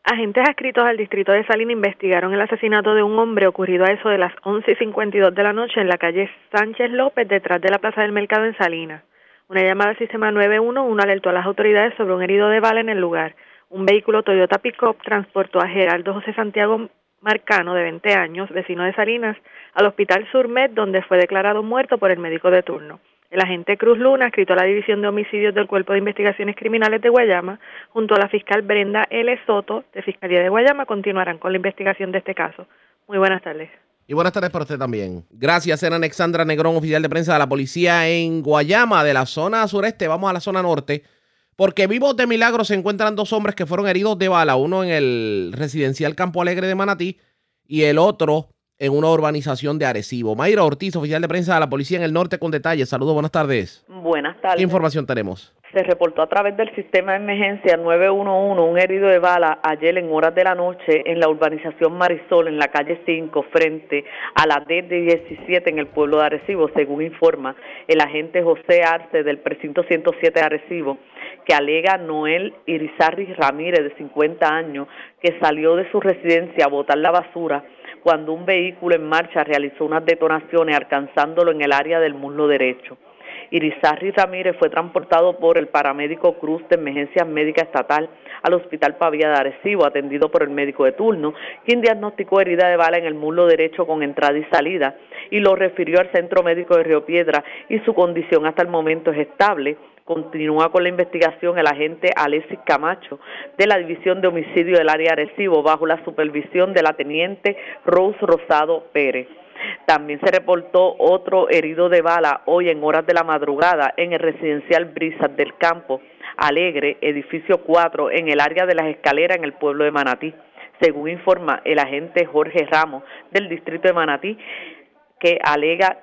Agentes adscritos al distrito de Salina investigaron el asesinato de un hombre ocurrido a eso de las 11 y 52 de la noche en la calle Sánchez López, detrás de la Plaza del Mercado en Salinas. Una llamada al sistema 911 alertó a las autoridades sobre un herido de bala en el lugar. Un vehículo Toyota Pickup transportó a Gerardo José Santiago Marcano, de 20 años, vecino de Salinas, al Hospital Surmed, donde fue declarado muerto por el médico de turno. El agente Cruz Luna, escrito a la División de Homicidios del Cuerpo de Investigaciones Criminales de Guayama, junto a la fiscal Brenda L. Soto, de Fiscalía de Guayama, continuarán con la investigación de este caso. Muy buenas tardes. Y buenas tardes para usted también. Gracias, era Alexandra Negrón, oficial de prensa de la policía en Guayama, de la zona sureste. Vamos a la zona norte. Porque vivos de milagro se encuentran dos hombres que fueron heridos de bala, uno en el residencial Campo Alegre de Manatí y el otro en una urbanización de Arecibo. Mayra Ortiz, oficial de prensa de la policía en el norte con detalles. Saludos, buenas tardes. Buenas tardes. ¿Qué información tenemos? Se reportó a través del sistema de emergencia 911 un herido de bala ayer en horas de la noche en la urbanización Marisol, en la calle 5, frente a la D de 17 en el pueblo de Arecibo, según informa el agente José Arce del precinto 107 de Arecibo, que alega Noel Irizarri Ramírez, de 50 años, que salió de su residencia a botar la basura cuando un vehículo en marcha realizó unas detonaciones alcanzándolo en el área del muslo derecho. Irizarri Ramírez fue transportado por el paramédico Cruz de Emergencia Médica Estatal al Hospital Pavía de Arecibo, atendido por el médico de turno, quien diagnosticó herida de bala en el muslo derecho con entrada y salida y lo refirió al Centro Médico de Río Piedra y su condición hasta el momento es estable, Continúa con la investigación el agente Alexis Camacho de la División de Homicidio del Área Arecibo bajo la supervisión de la teniente Rose Rosado Pérez. También se reportó otro herido de bala hoy en horas de la madrugada en el residencial Brisas del Campo Alegre, edificio 4, en el área de las escaleras en el pueblo de Manatí. Según informa el agente Jorge Ramos del distrito de Manatí, que alega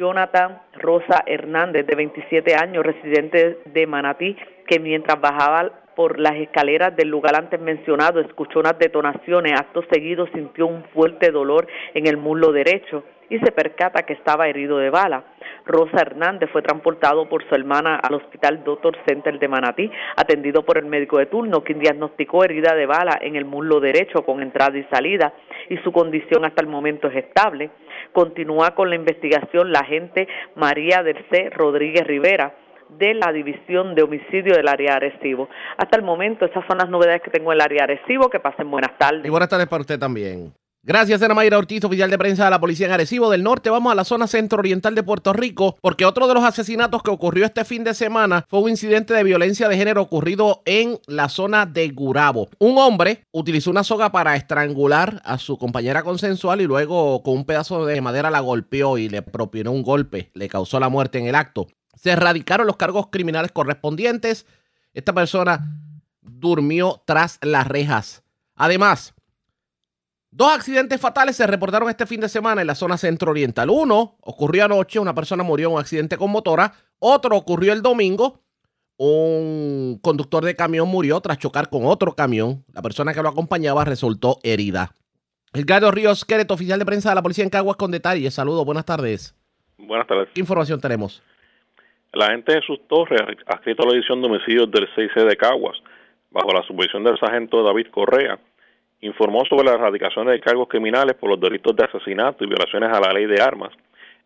Jonathan Rosa Hernández, de 27 años, residente de Manatí, que mientras bajaba por las escaleras del lugar antes mencionado, escuchó unas detonaciones, acto seguido sintió un fuerte dolor en el muslo derecho y se percata que estaba herido de bala. Rosa Hernández fue transportado por su hermana al Hospital Doctor Center de Manatí, atendido por el médico de turno, quien diagnosticó herida de bala en el muslo derecho con entrada y salida y su condición hasta el momento es estable. Continúa con la investigación la agente María del C. Rodríguez Rivera, de la División de Homicidio del área Arecibo. Hasta el momento, esas son las novedades que tengo en el área Arecibo. Que pasen buenas tardes. Y buenas tardes para usted también. Gracias, Ana Mayra Ortiz, oficial de prensa de la Policía en Arecibo del Norte. Vamos a la zona centro-oriental de Puerto Rico, porque otro de los asesinatos que ocurrió este fin de semana fue un incidente de violencia de género ocurrido en la zona de Gurabo. Un hombre utilizó una soga para estrangular a su compañera consensual y luego con un pedazo de madera la golpeó y le propinó un golpe. Le causó la muerte en el acto se erradicaron los cargos criminales correspondientes. Esta persona durmió tras las rejas. Además, dos accidentes fatales se reportaron este fin de semana en la zona centro-oriental. Uno ocurrió anoche, una persona murió en un accidente con motora. Otro ocurrió el domingo. Un conductor de camión murió tras chocar con otro camión. La persona que lo acompañaba resultó herida. Edgardo Ríos Quereto, oficial de prensa de la policía en Caguas con detalles. Saludos, buenas tardes. Buenas tardes. ¿Qué información tenemos? La agente Jesús Torres, adscrito a la edición de homicidios del 6C de Caguas, bajo la supervisión del sargento David Correa, informó sobre la erradicación de cargos criminales por los delitos de asesinato y violaciones a la ley de armas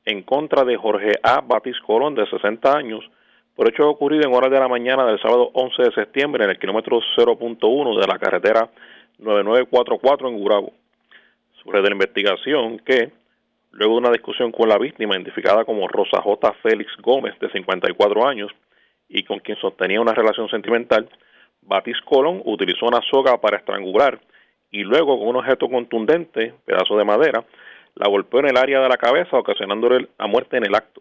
en contra de Jorge A. Batis Colón, de 60 años, por hecho ocurrido en horas de la mañana del sábado 11 de septiembre en el kilómetro 0.1 de la carretera 9944 en Gurabo. Sobre la investigación que, Luego de una discusión con la víctima, identificada como Rosa J. Félix Gómez, de 54 años, y con quien sostenía una relación sentimental, Batis Colón utilizó una soga para estrangular y luego con un objeto contundente, pedazo de madera, la golpeó en el área de la cabeza, ocasionándole la muerte en el acto.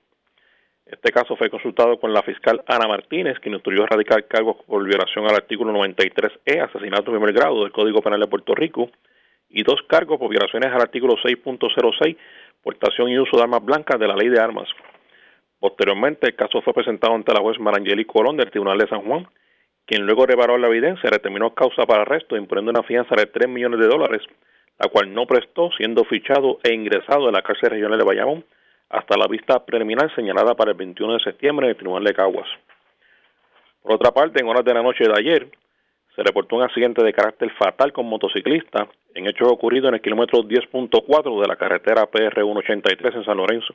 Este caso fue consultado con la fiscal Ana Martínez, quien instruyó a radicar cargos por violación al artículo 93E, asesinato en primer grado del Código Penal de Puerto Rico, y dos cargos por violaciones al artículo 6.06 portación y uso de armas blancas de la ley de armas. Posteriormente, el caso fue presentado ante la juez Marangeli Colón del Tribunal de San Juan, quien luego reparó la evidencia determinó causa para arresto, imponiendo una fianza de 3 millones de dólares, la cual no prestó, siendo fichado e ingresado en la cárcel regional de Bayamón hasta la vista preliminar señalada para el 21 de septiembre en el Tribunal de Caguas. Por otra parte, en horas de la noche de ayer, se reportó un accidente de carácter fatal con motociclista en hecho ocurrido en el kilómetro 10.4 de la carretera PR-183 en San Lorenzo.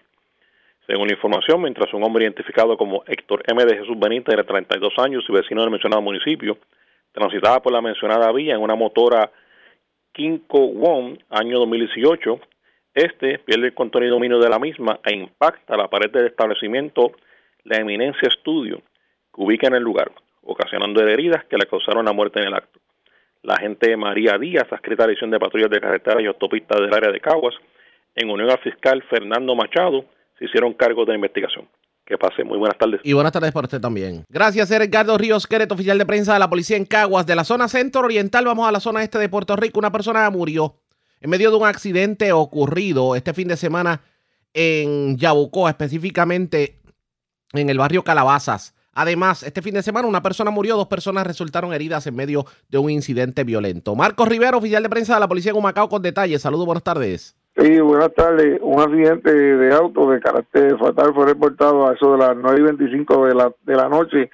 Según información, mientras un hombre identificado como Héctor M. de Jesús Benítez, de 32 años y vecino del mencionado municipio, transitaba por la mencionada vía en una motora Kinko One, año 2018, este pierde el control y dominio de la misma e impacta la pared del establecimiento La Eminencia Estudio, que ubica en el lugar ocasionando heridas que le causaron la muerte en el acto. La agente María Díaz, adscrita a la edición de patrullas de carretera y autopistas del área de Caguas, en unión al fiscal Fernando Machado, se hicieron cargo de la investigación. Que pase, muy buenas tardes. Y buenas tardes para usted también. Gracias, Edgardo Ríos Queret, oficial de prensa de la policía en Caguas. De la zona centro-oriental vamos a la zona este de Puerto Rico. Una persona murió en medio de un accidente ocurrido este fin de semana en Yabucoa, específicamente en el barrio Calabazas. Además, este fin de semana una persona murió, dos personas resultaron heridas en medio de un incidente violento. Marcos Rivero, oficial de prensa de la policía de Humacao, con detalles. Saludos, buenas tardes. Sí, buenas tardes. Un accidente de auto de carácter fatal fue reportado a eso de las 9 y 25 de la, de la noche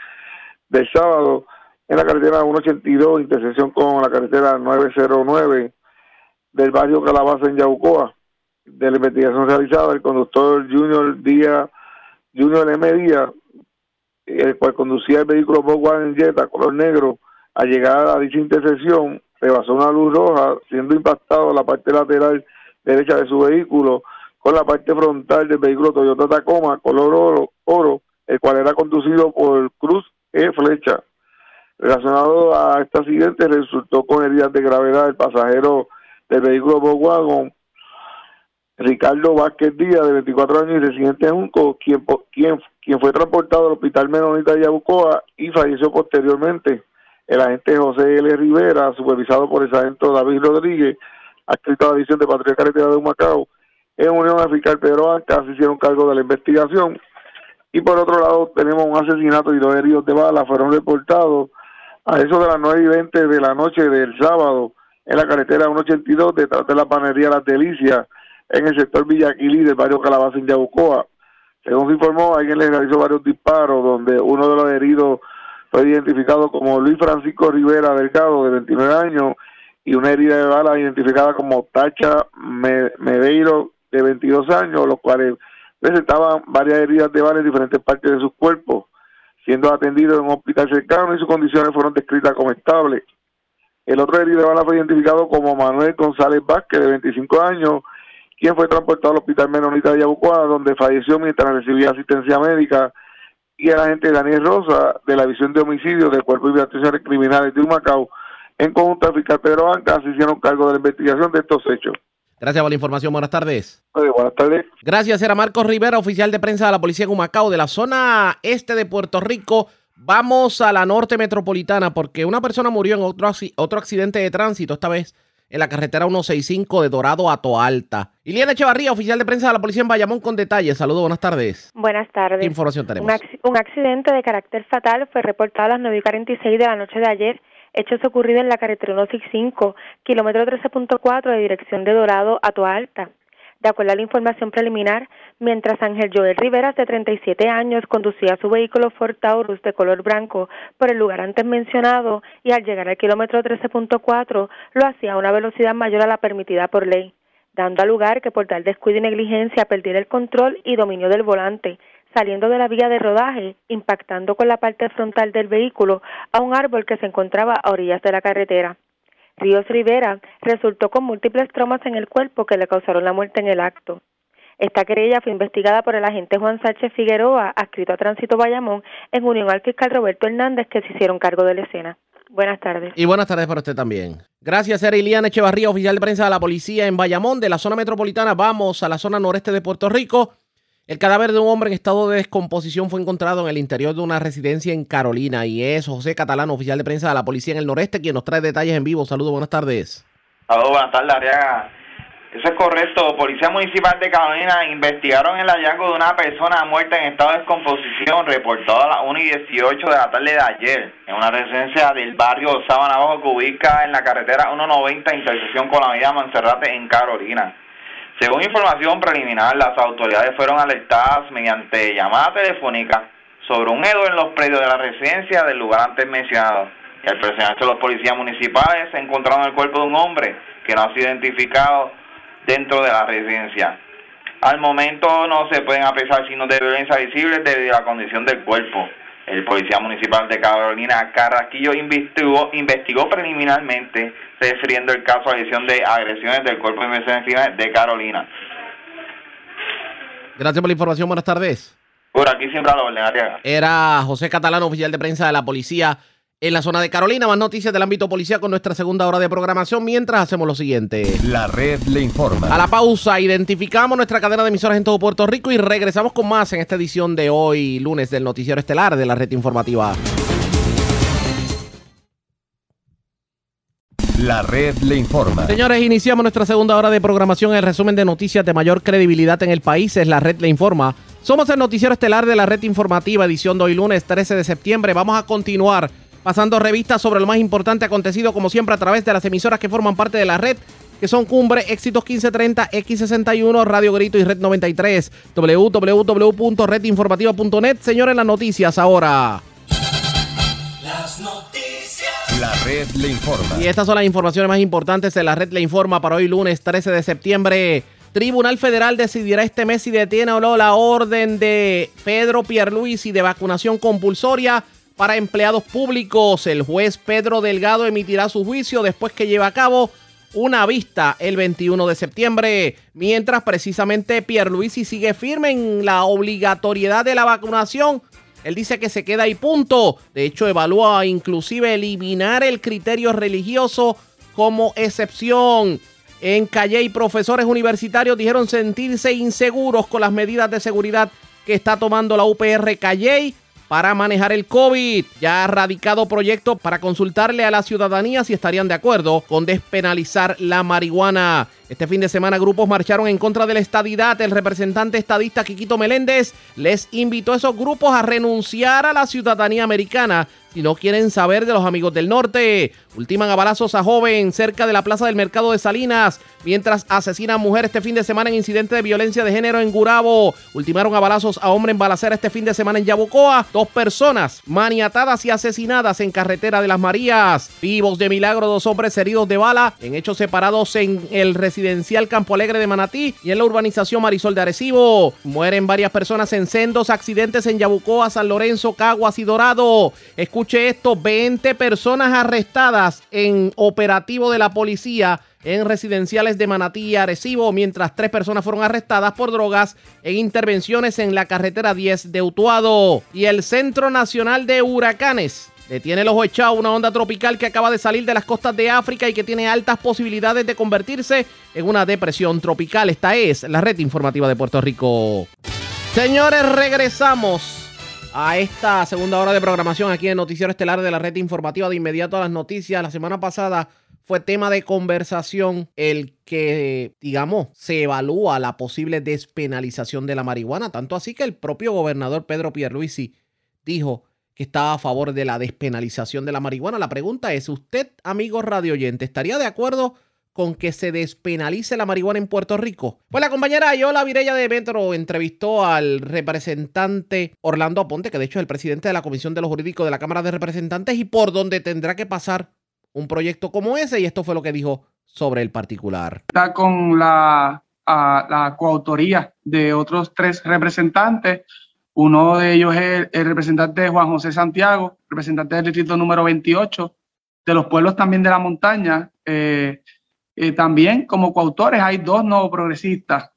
del sábado en la carretera 182, intersección con la carretera 909 del barrio Calabaza en Yaucoa. De la investigación realizada, el conductor Junior Díaz, Junior M. Díaz, el cual conducía el vehículo Volkswagen Jetta color negro, al llegar a dicha intersección, rebasó una luz roja, siendo impactado la parte lateral derecha de su vehículo con la parte frontal del vehículo Toyota Tacoma color oro, oro el cual era conducido por Cruz E. Flecha. Relacionado a este accidente, resultó con heridas de gravedad el pasajero del vehículo Volkswagen, Ricardo Vázquez Díaz, de 24 años y residente de Junco, quien, quien, quien fue transportado al Hospital Menonita de Yabucoa y falleció posteriormente. El agente José L. Rivera, supervisado por el sargento David Rodríguez, adscrito a la División de Patrulla Carretera de Humacao, en unión al fiscal Pedro Anca, se hicieron cargo de la investigación. Y por otro lado, tenemos un asesinato y dos heridos de bala fueron reportados a eso de las 9 y 20 de la noche del sábado en la carretera 182 detrás de la panería Las Delicias en el sector Villaquilí del barrio Calabaza en Yabucoa. Según se informó, alguien le realizó varios disparos donde uno de los heridos fue identificado como Luis Francisco Rivera Delgado de 29 años y una herida de bala identificada como Tacha Medeiro de 22 años, los cuales presentaban varias heridas de bala en diferentes partes de sus cuerpos, siendo atendido en un hospital cercano y sus condiciones fueron descritas como estables. El otro herido de bala fue identificado como Manuel González Vázquez, de 25 años, quien fue transportado al Hospital Menonita de Yabucoa, donde falleció mientras recibía asistencia médica, y el agente Daniel Rosa, de la División de Homicidios del Cuerpo de Investigaciones Criminales de Humacao, en conjunto al fiscal Pedro Banca, se hicieron cargo de la investigación de estos hechos. Gracias por la información. Buenas tardes. buenas tardes. Gracias. Era Marcos Rivera, oficial de prensa de la Policía de Humacao, de la zona este de Puerto Rico. Vamos a la norte metropolitana porque una persona murió en otro, otro accidente de tránsito, esta vez en la carretera 165 de Dorado a Toalta. Iliana Echevarría, oficial de prensa de la policía en Bayamón, con detalles. Saludos, buenas tardes. Buenas tardes. ¿Qué información tenemos? Un, accidente de carácter fatal fue reportado a las 9.46 de la noche de ayer hechos ocurridos en la carretera 165, kilómetro 13.4 de dirección de Dorado a Toalta. De acuerdo a la información preliminar, mientras Ángel Joel Rivera, de 37 años, conducía su vehículo Ford Taurus de color blanco por el lugar antes mencionado y al llegar al kilómetro 13.4 lo hacía a una velocidad mayor a la permitida por ley, dando a lugar que por tal descuido y negligencia perdiera el control y dominio del volante, saliendo de la vía de rodaje, impactando con la parte frontal del vehículo a un árbol que se encontraba a orillas de la carretera. Ríos Rivera resultó con múltiples traumas en el cuerpo que le causaron la muerte en el acto. Esta querella fue investigada por el agente Juan Sánchez Figueroa, adscrito a Tránsito Bayamón, en unión al fiscal Roberto Hernández, que se hicieron cargo de la escena. Buenas tardes. Y buenas tardes para usted también. Gracias, era Iliana Echevarría, oficial de prensa de la policía en Bayamón, de la zona metropolitana. Vamos a la zona noreste de Puerto Rico. El cadáver de un hombre en estado de descomposición fue encontrado en el interior de una residencia en Carolina y es José Catalán, oficial de prensa de la policía en el noreste, quien nos trae detalles en vivo. Saludos, buenas tardes. Saludos, buenas tardes, Ariaga. Eso es correcto. Policía Municipal de Carolina investigaron el hallazgo de una persona muerta en estado de descomposición reportado a las 1 y 18 de la tarde de ayer en una residencia del barrio Sabana Bajo que ubica en la carretera 190 intersección con la avenida Mancerrate en Carolina. Según información preliminar, las autoridades fueron alertadas mediante llamada telefónica sobre un hedor en los predios de la residencia del lugar antes mencionado. Y al presionarse los policías municipales se encontraron el cuerpo de un hombre que no ha sido identificado dentro de la residencia. Al momento no se pueden apreciar signos de violencia visibles debido a la condición del cuerpo. El policía municipal de Carolina Carrasquillo investigó, investigó preliminarmente refiriendo el caso de adición de agresiones del Cuerpo de Investigaciones de Carolina. Gracias por la información. Buenas tardes. Por aquí siempre a la orden, Era José Catalán, oficial de prensa de la policía en la zona de Carolina. Más noticias del ámbito policial con nuestra segunda hora de programación mientras hacemos lo siguiente. La red le informa. A la pausa, identificamos nuestra cadena de emisoras en todo Puerto Rico y regresamos con más en esta edición de hoy, lunes del Noticiero Estelar de la red informativa. La red le informa. Señores, iniciamos nuestra segunda hora de programación. El resumen de noticias de mayor credibilidad en el país es La red le informa. Somos el noticiero estelar de la red informativa, edición de hoy lunes 13 de septiembre. Vamos a continuar pasando revistas sobre lo más importante acontecido, como siempre, a través de las emisoras que forman parte de la red, que son Cumbre, Éxitos 1530, X61, Radio Grito y Red 93, www.redinformativa.net. Señores, las noticias ahora. Las noticias. La red le informa. Y estas son las informaciones más importantes de la red le informa para hoy lunes 13 de septiembre. Tribunal Federal decidirá este mes si detiene o no la orden de Pedro Pierluisi de vacunación compulsoria para empleados públicos. El juez Pedro Delgado emitirá su juicio después que lleve a cabo una vista el 21 de septiembre, mientras precisamente Pierluisi sigue firme en la obligatoriedad de la vacunación Él dice que se queda ahí punto. De hecho, evalúa inclusive eliminar el criterio religioso como excepción. En Calle, profesores universitarios dijeron sentirse inseguros con las medidas de seguridad que está tomando la UPR Calle para manejar el COVID. Ya ha radicado proyecto para consultarle a la ciudadanía si estarían de acuerdo con despenalizar la marihuana. Este fin de semana grupos marcharon en contra de la estadidad. El representante estadista Quiquito Meléndez les invitó a esos grupos a renunciar a la ciudadanía americana si no quieren saber de los amigos del norte. Ultiman a balazos a joven cerca de la plaza del mercado de Salinas, mientras asesinan mujer este fin de semana en incidente de violencia de género en Gurabo. Ultimaron a balazos a hombre en balacera este fin de semana en Yabucoa. Dos personas maniatadas y asesinadas en carretera de las Marías. Vivos de milagro, dos hombres heridos de bala en hechos separados en el residencial Campo Alegre de Manatí y en la urbanización Marisol de Arecibo. Mueren varias personas en sendos accidentes en Yabucoa, San Lorenzo, Caguas y Dorado. Escuche esto, 20 personas arrestadas en operativo de la policía en residenciales de Manatí y Arecibo, mientras tres personas fueron arrestadas por drogas en intervenciones en la carretera 10 de Utuado. Y el Centro Nacional de Huracanes Detiene el ojo echado una onda tropical que acaba de salir de las costas de África y que tiene altas posibilidades de convertirse en una depresión tropical. Esta es la red informativa de Puerto Rico. Señores, regresamos a esta segunda hora de programación aquí en Noticiero Estelar de la red informativa de inmediato a las noticias. La semana pasada fue tema de conversación el que, digamos, se evalúa la posible despenalización de la marihuana. Tanto así que el propio gobernador Pedro Pierluisi dijo que estaba a favor de la despenalización de la marihuana. La pregunta es, ¿usted, amigo radio oyente, estaría de acuerdo con que se despenalice la marihuana en Puerto Rico? Pues la compañera Yola Virella de Metro entrevistó al representante Orlando Aponte, que de hecho es el presidente de la Comisión de los Jurídicos de la Cámara de Representantes y por donde tendrá que pasar un proyecto como ese y esto fue lo que dijo sobre el particular. Está con la, la coautoría de otros tres representantes uno de ellos es el, representante Juan José Santiago, representante del distrito número 28, de los pueblos también de la montaña. Eh, eh, también como coautores hay dos nuevos progresistas.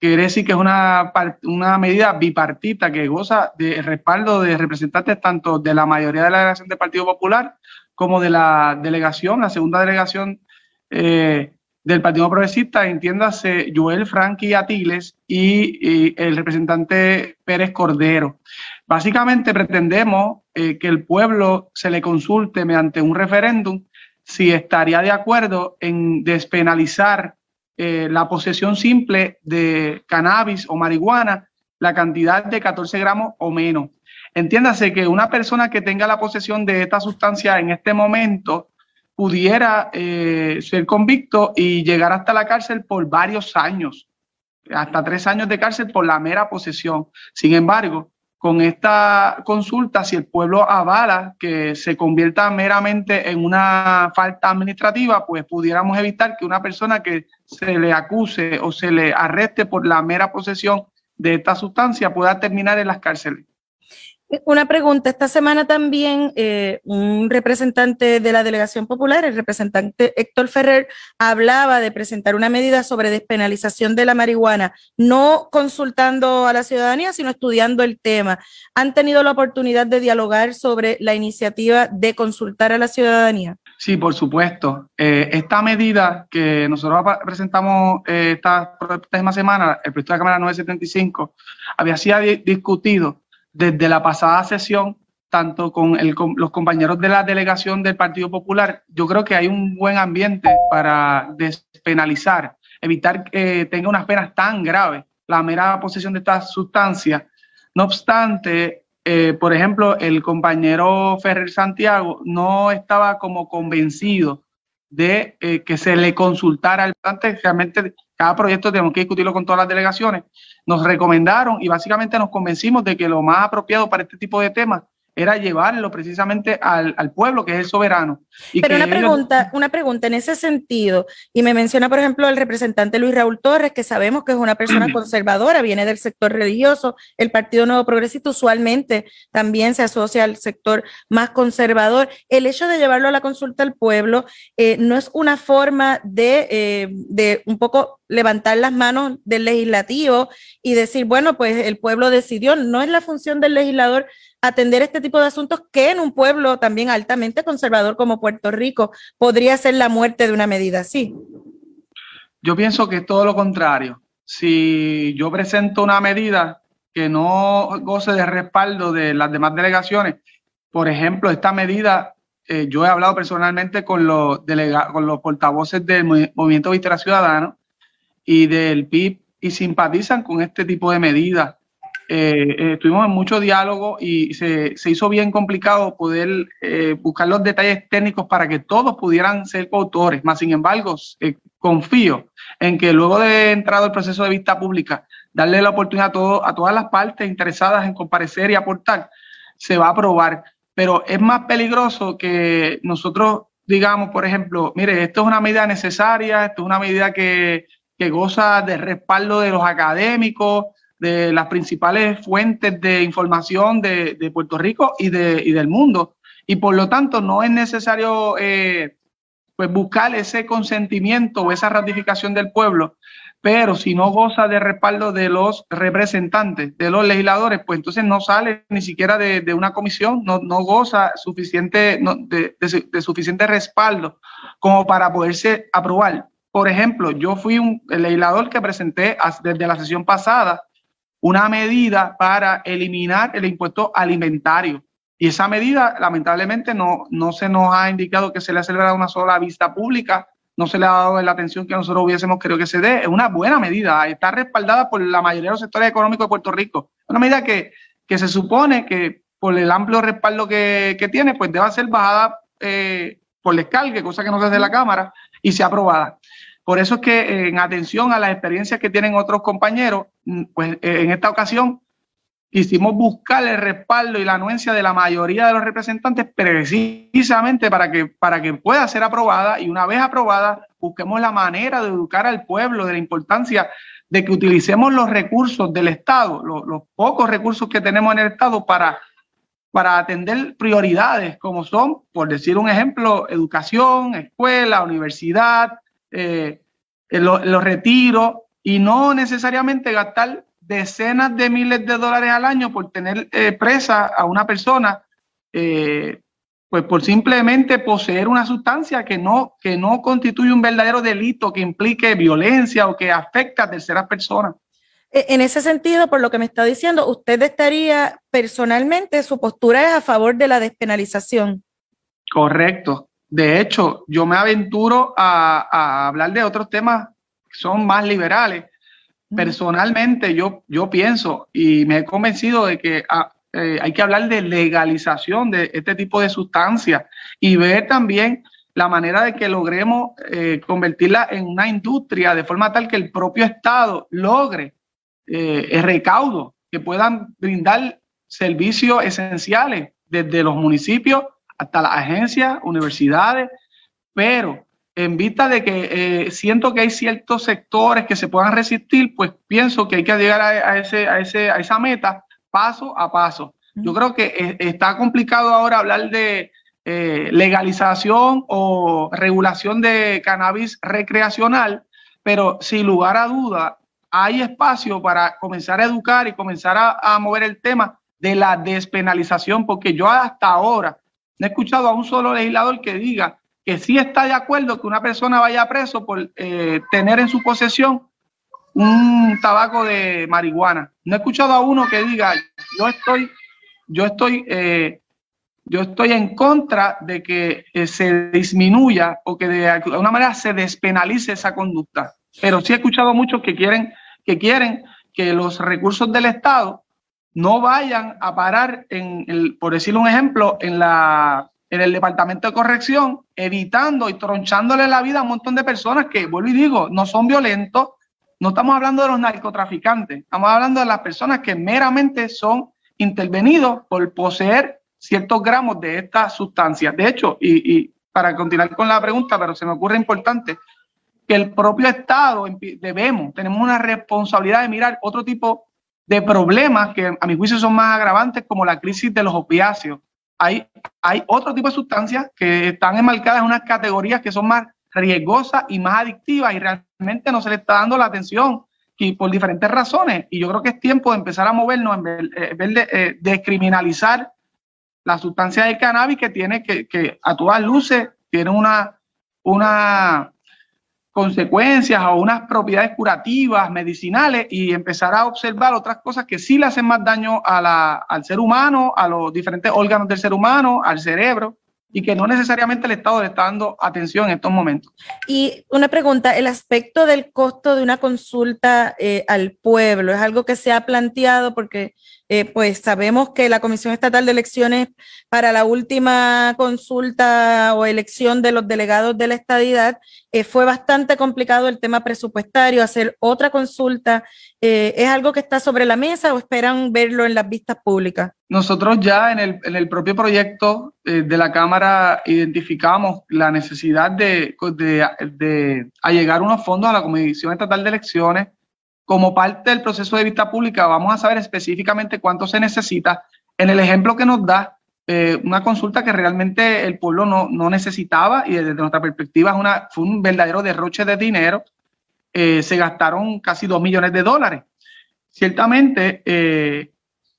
Quiere decir que es una, una medida bipartita que goza de respaldo de representantes tanto de la mayoría de la delegación del Partido Popular como de la delegación, la segunda delegación eh, del Partido Progresista, entiéndase Joel Frankie Atiles y, el representante Pérez Cordero. Básicamente pretendemos eh, que el pueblo se le consulte mediante un referéndum si estaría de acuerdo en despenalizar eh, la posesión simple de cannabis o marihuana, la cantidad de 14 gramos o menos. Entiéndase que una persona que tenga la posesión de esta sustancia en este momento pudiera eh, ser convicto y llegar hasta la cárcel por varios años, hasta tres años de cárcel por la mera posesión. Sin embargo, con esta consulta, si el pueblo avala que se convierta meramente en una falta administrativa, pues pudiéramos evitar que una persona que se le acuse o se le arreste por la mera posesión de esta sustancia pueda terminar en las cárceles. Una pregunta, esta semana también eh, un representante de la Delegación Popular, el representante Héctor Ferrer, hablaba de presentar una medida sobre despenalización de la marihuana, no consultando a la ciudadanía, sino estudiando el tema. ¿Han tenido la oportunidad de dialogar sobre la iniciativa de consultar a la ciudadanía? Sí, por supuesto. Eh, esta medida que nosotros presentamos eh, esta semana, el proyecto de la Cámara 975, había sido discutido desde la pasada sesión, tanto con, los compañeros de la delegación del Partido Popular, yo creo que hay un buen ambiente para despenalizar, evitar que tenga unas penas tan graves la mera posesión de esta sustancia. No obstante, eh, por ejemplo, el compañero Ferrer Santiago no estaba como convencido de eh, que se le consultara al antes realmente cada proyecto tenemos que discutirlo con todas las delegaciones. Nos recomendaron y básicamente nos convencimos de que lo más apropiado para este tipo de temas era llevarlo precisamente al, pueblo, que es el soberano. Pero una pregunta, una pregunta en ese sentido, y me menciona, por ejemplo, el representante Luis Raúl Torres, que sabemos que es una persona conservadora, viene del sector religioso, el Partido Nuevo Progresista usualmente también se asocia al sector más conservador. El hecho de llevarlo a la consulta al pueblo eh, no es una forma de, eh, de un poco levantar las manos del legislativo y decir, bueno, pues el pueblo decidió, no es la función del legislador atender este tipo de asuntos que en un pueblo también altamente conservador como Puerto Rico podría ser la muerte de una medida así? Yo pienso que es todo lo contrario. Si yo presento una medida que no goce de respaldo de las demás delegaciones, por ejemplo, esta medida, eh, yo he hablado personalmente con los, portavoces del Movimiento Vistera Ciudadano y del PIB y simpatizan con este tipo de medidas. Eh, eh, estuvimos en mucho diálogo y se, se hizo bien complicado poder buscar los detalles técnicos para que todos pudieran ser coautores. Más sin embargo, confío en que luego de entrado el proceso de vista pública, darle la oportunidad a, todo, a todas las partes interesadas en comparecer y aportar, se va a aprobar pero es más peligroso que nosotros digamos, por ejemplo, mire, esto es una medida necesaria, esto es una medida que, que goza de respaldo de los académicos, de las principales fuentes de información de, de Puerto Rico y, de, y, del mundo. Y por lo tanto, no es necesario eh, pues buscar ese consentimiento o esa ratificación del pueblo pero si no goza de respaldo de los representantes, de los legisladores, pues entonces no sale ni siquiera de, una comisión, no, no goza suficiente, de, suficiente respaldo como para poderse aprobar. Por ejemplo, yo fui un legislador que presenté desde la sesión pasada una medida para eliminar el impuesto alimentario. Y esa medida, lamentablemente, no, no se nos ha indicado que se le ha celebrado una sola vista pública no se le ha dado la atención que nosotros hubiésemos querido que se dé. Es una buena medida, está respaldada por la mayoría de los sectores económicos de Puerto Rico. Una medida que, que se supone que por el amplio respaldo que, que tiene, pues debe ser bajada eh, por descargue, cosa que no se hace la Cámara, y sea aprobada. Por eso es que en atención a las experiencias que tienen otros compañeros, pues eh, en esta ocasión quisimos buscar el respaldo y la anuencia de la mayoría de los representantes precisamente para que, para que pueda ser aprobada y una vez aprobada busquemos la manera de educar al pueblo de la importancia de que utilicemos los recursos del Estado, los, pocos recursos que tenemos en el Estado para, para atender prioridades como son, por decir un ejemplo, educación, escuela, universidad, eh, los retiros y no necesariamente gastar decenas de miles de dólares al año por tener eh, presa a una persona, eh, pues por simplemente poseer una sustancia que no, que no constituye un verdadero delito que implique violencia o que afecta a terceras personas. E, en ese sentido, por lo que me está diciendo, usted estaría personalmente, su postura es a favor de la despenalización. Correcto. De hecho, yo me aventuro a, a hablar de otros temas son más liberales, Personalmente yo, yo pienso y me he convencido de que ah, eh, hay que hablar de legalización de este tipo de sustancias y ver también la manera de que logremos eh, convertirla en una industria de forma tal que el propio Estado logre eh, el recaudo, que puedan brindar servicios esenciales desde los municipios hasta las agencias, universidades, pero en vista de que eh, siento que hay ciertos sectores que se puedan resistir, pues pienso que hay que llegar a, ese, a, ese, a esa meta paso a paso. Yo creo que eh, está complicado ahora hablar de eh, legalización o regulación de cannabis recreacional, pero sin lugar a duda hay espacio para comenzar a educar y comenzar a, a mover el tema de la despenalización, porque yo hasta ahora no he escuchado a un solo legislador que diga que sí está de acuerdo que una persona vaya preso por eh, tener en su posesión un tabaco de marihuana. No he escuchado a uno que diga, yo estoy, yo estoy, eh, yo estoy en contra de que eh, se disminuya o que de alguna manera se despenalice esa conducta. Pero sí he escuchado muchos que quieren, que quieren que los recursos del Estado no vayan a parar en, por decir un ejemplo, en la en el departamento de corrección, evitando y tronchándole la vida a un montón de personas que, vuelvo y digo, no son violentos. No estamos hablando de los narcotraficantes, estamos hablando de las personas que meramente son intervenidos por poseer ciertos gramos de esta sustancia. De hecho, y, para continuar con la pregunta, pero se me ocurre importante, que el propio Estado debemos, tenemos una responsabilidad de mirar otro tipo de problemas que a mi juicio son más agravantes, como la crisis de los opiáceos hay, hay otro tipo de sustancias que están enmarcadas en unas categorías que son más riesgosas y más adictivas y realmente no se le está dando la atención y por diferentes razones. Y yo creo que es tiempo de empezar a movernos en vez, eh, de eh, descriminalizar la sustancia del cannabis que tiene que, que a todas luces tiene una, una consecuencias o unas propiedades curativas, medicinales y empezar a observar otras cosas que sí le hacen más daño a la, al ser humano, a los diferentes órganos del ser humano, al cerebro y que no necesariamente el Estado le está dando atención en estos momentos. Y una pregunta, el aspecto del costo de una consulta eh, al pueblo, ¿es algo que se ha planteado? Porque eh, pues sabemos que la Comisión Estatal de Elecciones para la última consulta o elección de los delegados de la estadidad eh, fue bastante complicado el tema presupuestario, hacer otra consulta. Eh, ¿Es algo que está sobre la mesa o esperan verlo en las vistas públicas? Nosotros ya en el, en el propio proyecto de la Cámara identificamos la necesidad de, de, de allegar unos fondos a la Comisión Estatal de Elecciones como parte del proceso de vista pública vamos a saber específicamente cuánto se necesita. En el ejemplo que nos da, eh, una consulta que realmente el pueblo no, no, necesitaba y desde nuestra perspectiva es una, fue un verdadero derroche de dinero. Eh, se gastaron casi dos millones de dólares. Ciertamente, eh,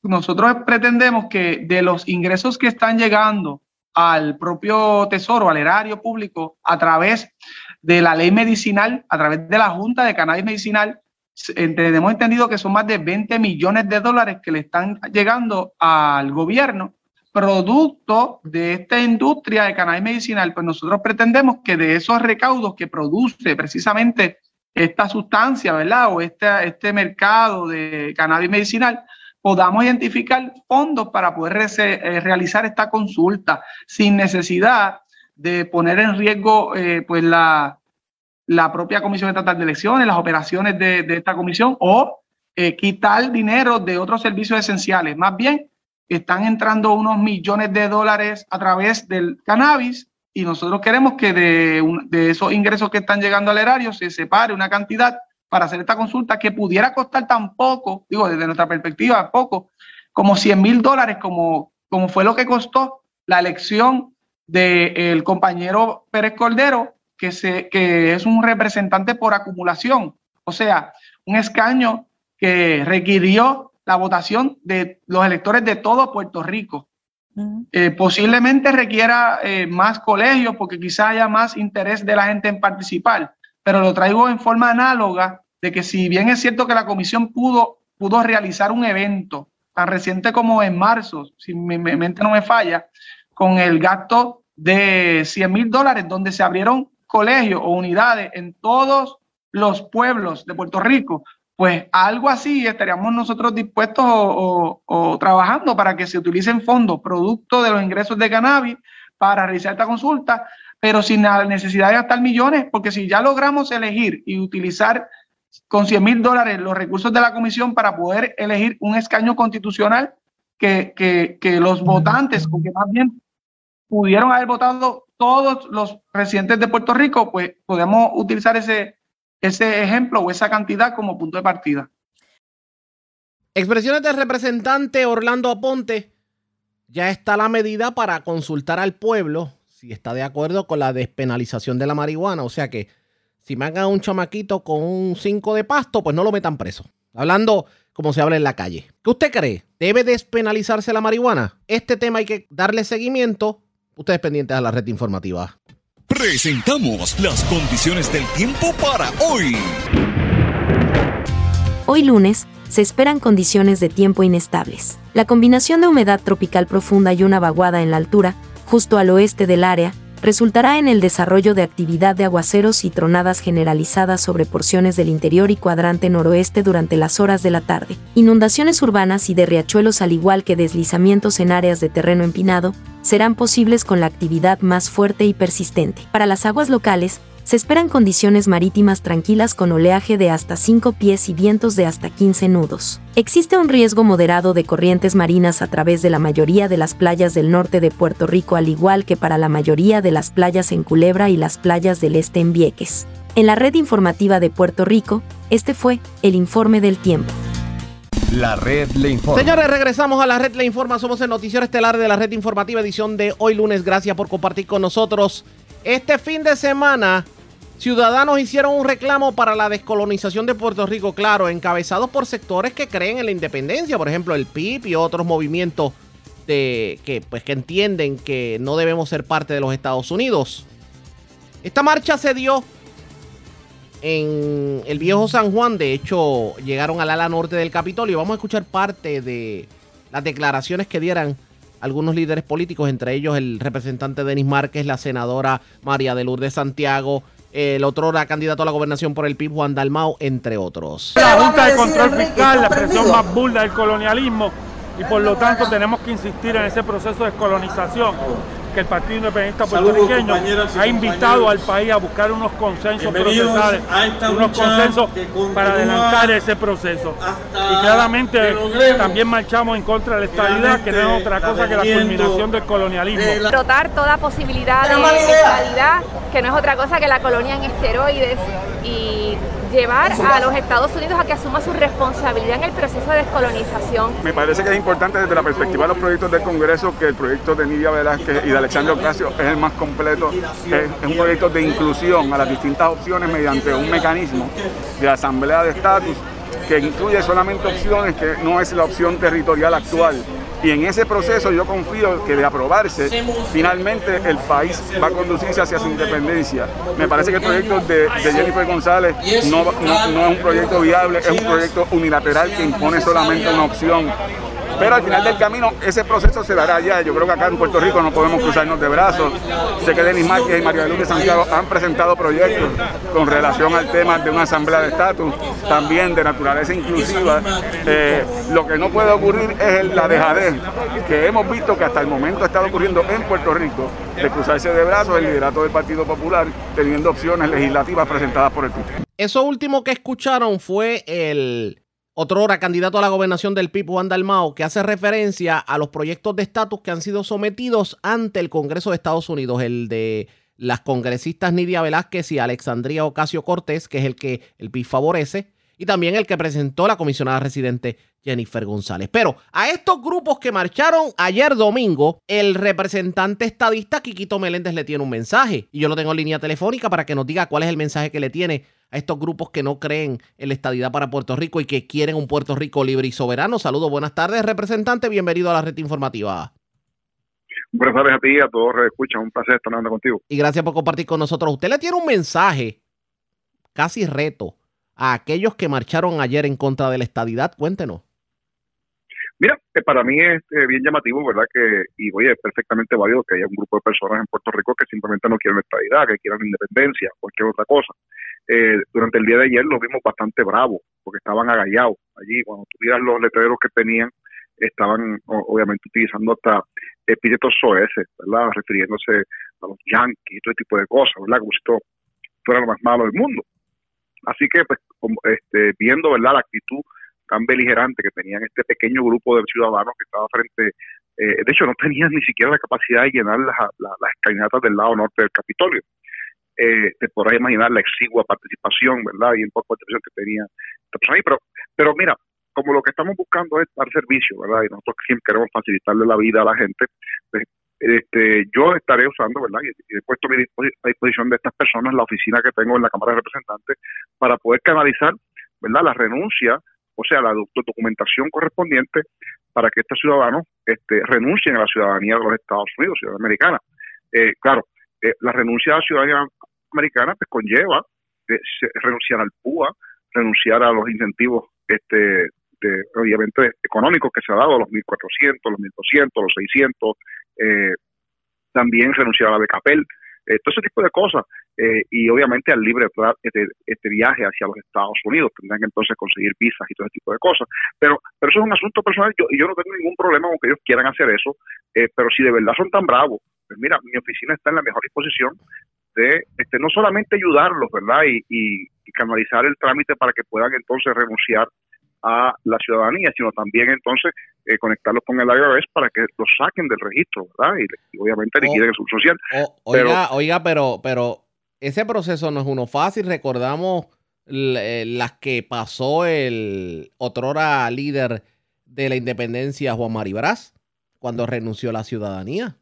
nosotros pretendemos que de los ingresos que están llegando al propio tesoro, al erario público, a través de la ley medicinal, a través de la Junta de Cannabis Medicinal, hemos entendido que son más de 20 millones de dólares que le están llegando al gobierno producto de esta industria de cannabis medicinal, pues nosotros pretendemos que de esos recaudos que produce precisamente esta sustancia, ¿verdad? O este, este mercado de cannabis medicinal, podamos identificar fondos para poder eh, realizar esta consulta sin necesidad de poner en riesgo eh, pues la, la propia Comisión Estatal de Elecciones, las operaciones de, esta comisión o eh, quitar dinero de otros servicios esenciales. Más bien, están entrando unos millones de dólares a través del cannabis y nosotros queremos que de, de esos ingresos que están llegando al erario se separe una cantidad para hacer esta consulta que pudiera costar tan poco, digo, desde nuestra perspectiva, poco, como 100 mil dólares, como, como fue lo que costó la elección del compañero Pérez Cordero que, se, que es un representante por acumulación, o sea, un escaño que requirió la votación de los electores de todo Puerto Rico. Eh, posiblemente requiera eh, más colegios porque quizá haya más interés de la gente en participar, pero lo traigo en forma análoga de que si bien es cierto que la comisión pudo, pudo realizar un evento tan reciente como en marzo, si mi mente no me falla, con el gasto de 100 mil dólares, donde se abrieron colegios o unidades en todos los pueblos de Puerto Rico, pues algo así estaríamos nosotros dispuestos o, trabajando para que se utilicen fondos producto de los ingresos de cannabis para realizar esta consulta, pero sin la necesidad de gastar millones, porque si ya logramos elegir y utilizar con 100 mil dólares los recursos de la comisión para poder elegir un escaño constitucional que, que, que los votantes, porque más bien pudieron haber votado todos los residentes de Puerto Rico, pues podemos utilizar ese, ese ejemplo o esa cantidad como punto de partida. Expresiones del representante Orlando Aponte. Ya está la medida para consultar al pueblo si está de acuerdo con la despenalización de la marihuana. O sea que si me hagan un chamaquito con un 5 de pasto, pues no lo metan preso. Hablando como se habla en la calle. ¿Qué usted cree? ¿Debe despenalizarse la marihuana? Este tema hay que darle seguimiento Ustedes pendientes a la red informativa. Presentamos las condiciones del tiempo para hoy. Hoy lunes, se esperan condiciones de tiempo inestables. La combinación de humedad tropical profunda y una vaguada en la altura, justo al oeste del área, resultará en el desarrollo de actividad de aguaceros y tronadas generalizadas sobre porciones del interior y cuadrante noroeste durante las horas de la tarde, inundaciones urbanas y de riachuelos al igual que deslizamientos en áreas de terreno empinado, serán posibles con la actividad más fuerte y persistente. Para las aguas locales, se esperan condiciones marítimas tranquilas con oleaje de hasta 5 pies y vientos de hasta 15 nudos. Existe un riesgo moderado de corrientes marinas a través de la mayoría de las playas del norte de Puerto Rico al igual que para la mayoría de las playas en Culebra y las playas del este en Vieques. En la red informativa de Puerto Rico, este fue el informe del tiempo. La red le informa. Señores, regresamos a la red le informa. Somos el noticiero estelar de la red informativa edición de hoy lunes. Gracias por compartir con nosotros. Este fin de semana Ciudadanos hicieron un reclamo para la descolonización de Puerto Rico, claro, encabezados por sectores que creen en la independencia, por ejemplo el PIB y otros movimientos que, pues, que entienden que no debemos ser parte de los Estados Unidos. Esta marcha se dio en el viejo San Juan, de hecho llegaron al ala norte del Capitolio. Vamos a escuchar parte de las declaraciones que dieran algunos líderes políticos, entre ellos el representante Denis Márquez, la senadora María de Lourdes Santiago, el otro era candidato a la gobernación por el PIB, Juan Dalmau, entre otros. La Junta de Control Fiscal, la expresión más burda del colonialismo, y por lo tanto tenemos que insistir en ese proceso de descolonización que el Partido Independiente puertorriqueño ha invitado al país a buscar unos consensos procesales, unos consensos para adelantar ese proceso. Y claramente también marchamos en contra de la estabilidad, que no es otra cosa que la culminación del colonialismo. Rotar toda posibilidad de estabilidad, que no es otra cosa que la colonia en esteroides y llevar a los Estados Unidos a que asuma su responsabilidad en el proceso de descolonización. Me parece que es importante desde la perspectiva de los proyectos del Congreso que el proyecto de Nidia Velázquez y de Alexandre Ocasio es el más completo, es, un proyecto de inclusión a las distintas opciones mediante un mecanismo de asamblea de estatus que incluye solamente opciones que no es la opción territorial actual y en ese proceso yo confío que de aprobarse, finalmente el país va a conducirse hacia su independencia. Me parece que el proyecto de, Jennifer González no, es un proyecto viable, es un proyecto unilateral que impone solamente una opción pero al final del camino ese proceso se dará ya. Yo creo que acá en Puerto Rico no podemos cruzarnos de brazos. Sé que Denis Márquez y María Luz Santiago han presentado proyectos con relación al tema de una asamblea de estatus, también de naturaleza inclusiva. Eh, lo que no puede ocurrir es la dejadez que hemos visto que hasta el momento ha estado ocurriendo en Puerto Rico de cruzarse de brazos el liderato del Partido Popular teniendo opciones legislativas presentadas por el PP. Eso último que escucharon fue el otro hora candidato a la gobernación del PIB, Juan Dalmao, que hace referencia a los proyectos de estatus que han sido sometidos ante el Congreso de Estados Unidos, el de las congresistas Nidia Velázquez y Alexandria Ocasio Cortés, que es el que el PIB favorece, y también el que presentó la comisionada residente Jennifer González. Pero a estos grupos que marcharon ayer domingo, el representante estadista Quiquito Meléndez le tiene un mensaje. Y yo lo tengo en línea telefónica para que nos diga cuál es el mensaje que le tiene a estos grupos que no creen en la estadidad para Puerto Rico y que quieren un Puerto Rico libre y soberano. Saludos, buenas tardes, representante. Bienvenido a la red informativa. Buenas tardes a ti y a todos los escuchan. Un placer estar hablando contigo. Y gracias por compartir con nosotros. Usted le tiene un mensaje, casi reto, a aquellos que marcharon ayer en contra de la estadidad. Cuéntenos. Mira, eh, para mí es eh, bien llamativo, ¿verdad? Que, y oye, es perfectamente válido que haya un grupo de personas en Puerto Rico que simplemente no quieren estadidad, que quieran independencia, cualquier otra cosa. Eh, durante el día de ayer los vimos bastante bravos, porque estaban agallados allí. Cuando tuvieras los letreros que tenían, estaban obviamente utilizando hasta epítetos soeces, ¿verdad? Refiriéndose a los yanquis y todo tipo de cosas, ¿verdad? Como si esto fuera lo más malo del mundo. Así que, pues, este, viendo, ¿verdad? La actitud tan beligerante que tenían este pequeño grupo de ciudadanos que estaba frente, eh, de hecho no tenían ni siquiera la capacidad de llenar las, las, escalinatas del lado norte del Capitolio. Eh, te podrás imaginar la exigua participación, ¿verdad? Y en poco participación que tenía pero, pero mira, como lo que estamos buscando es dar servicio, ¿verdad? Y nosotros siempre queremos facilitarle la vida a la gente, pues, este, yo estaré usando, ¿verdad? Y, he puesto a disposición de estas personas la oficina que tengo en la Cámara de Representantes para poder canalizar, ¿verdad? La renuncia o sea, la documentación correspondiente para que estos ciudadanos este, renuncien a la ciudadanía de los Estados Unidos, ciudadanía americana. Eh, claro, eh, la renuncia a la ciudadanía americana pues conlleva eh, renunciar al PUA, renunciar a los incentivos este, de, obviamente económicos que se ha dado, los 1.400, los 1.200, los 600, también renunciar a la BKPEL, eh, todo ese tipo de cosas. Eh, y obviamente al libre este, este viaje hacia los Estados Unidos, tendrán que entonces conseguir visas y todo ese tipo de cosas. Pero, pero eso es un asunto personal yo, yo no tengo ningún problema con que ellos quieran hacer eso, eh, pero si de verdad son tan bravos, pues mira, mi oficina está en la mejor disposición de este, no solamente ayudarlos, ¿verdad? Y, y, y canalizar el trámite para que puedan entonces renunciar a la ciudadanía, sino también entonces eh, conectarlos con el IRS para que los saquen del registro, ¿verdad? Y, obviamente oh, liquiden el subsocial. Oh, oiga, oiga, pero, pero ese proceso no es uno fácil. Recordamos eh, las que pasó el otrora líder de la independencia, Juan Maribraz, cuando renunció a la ciudadanía.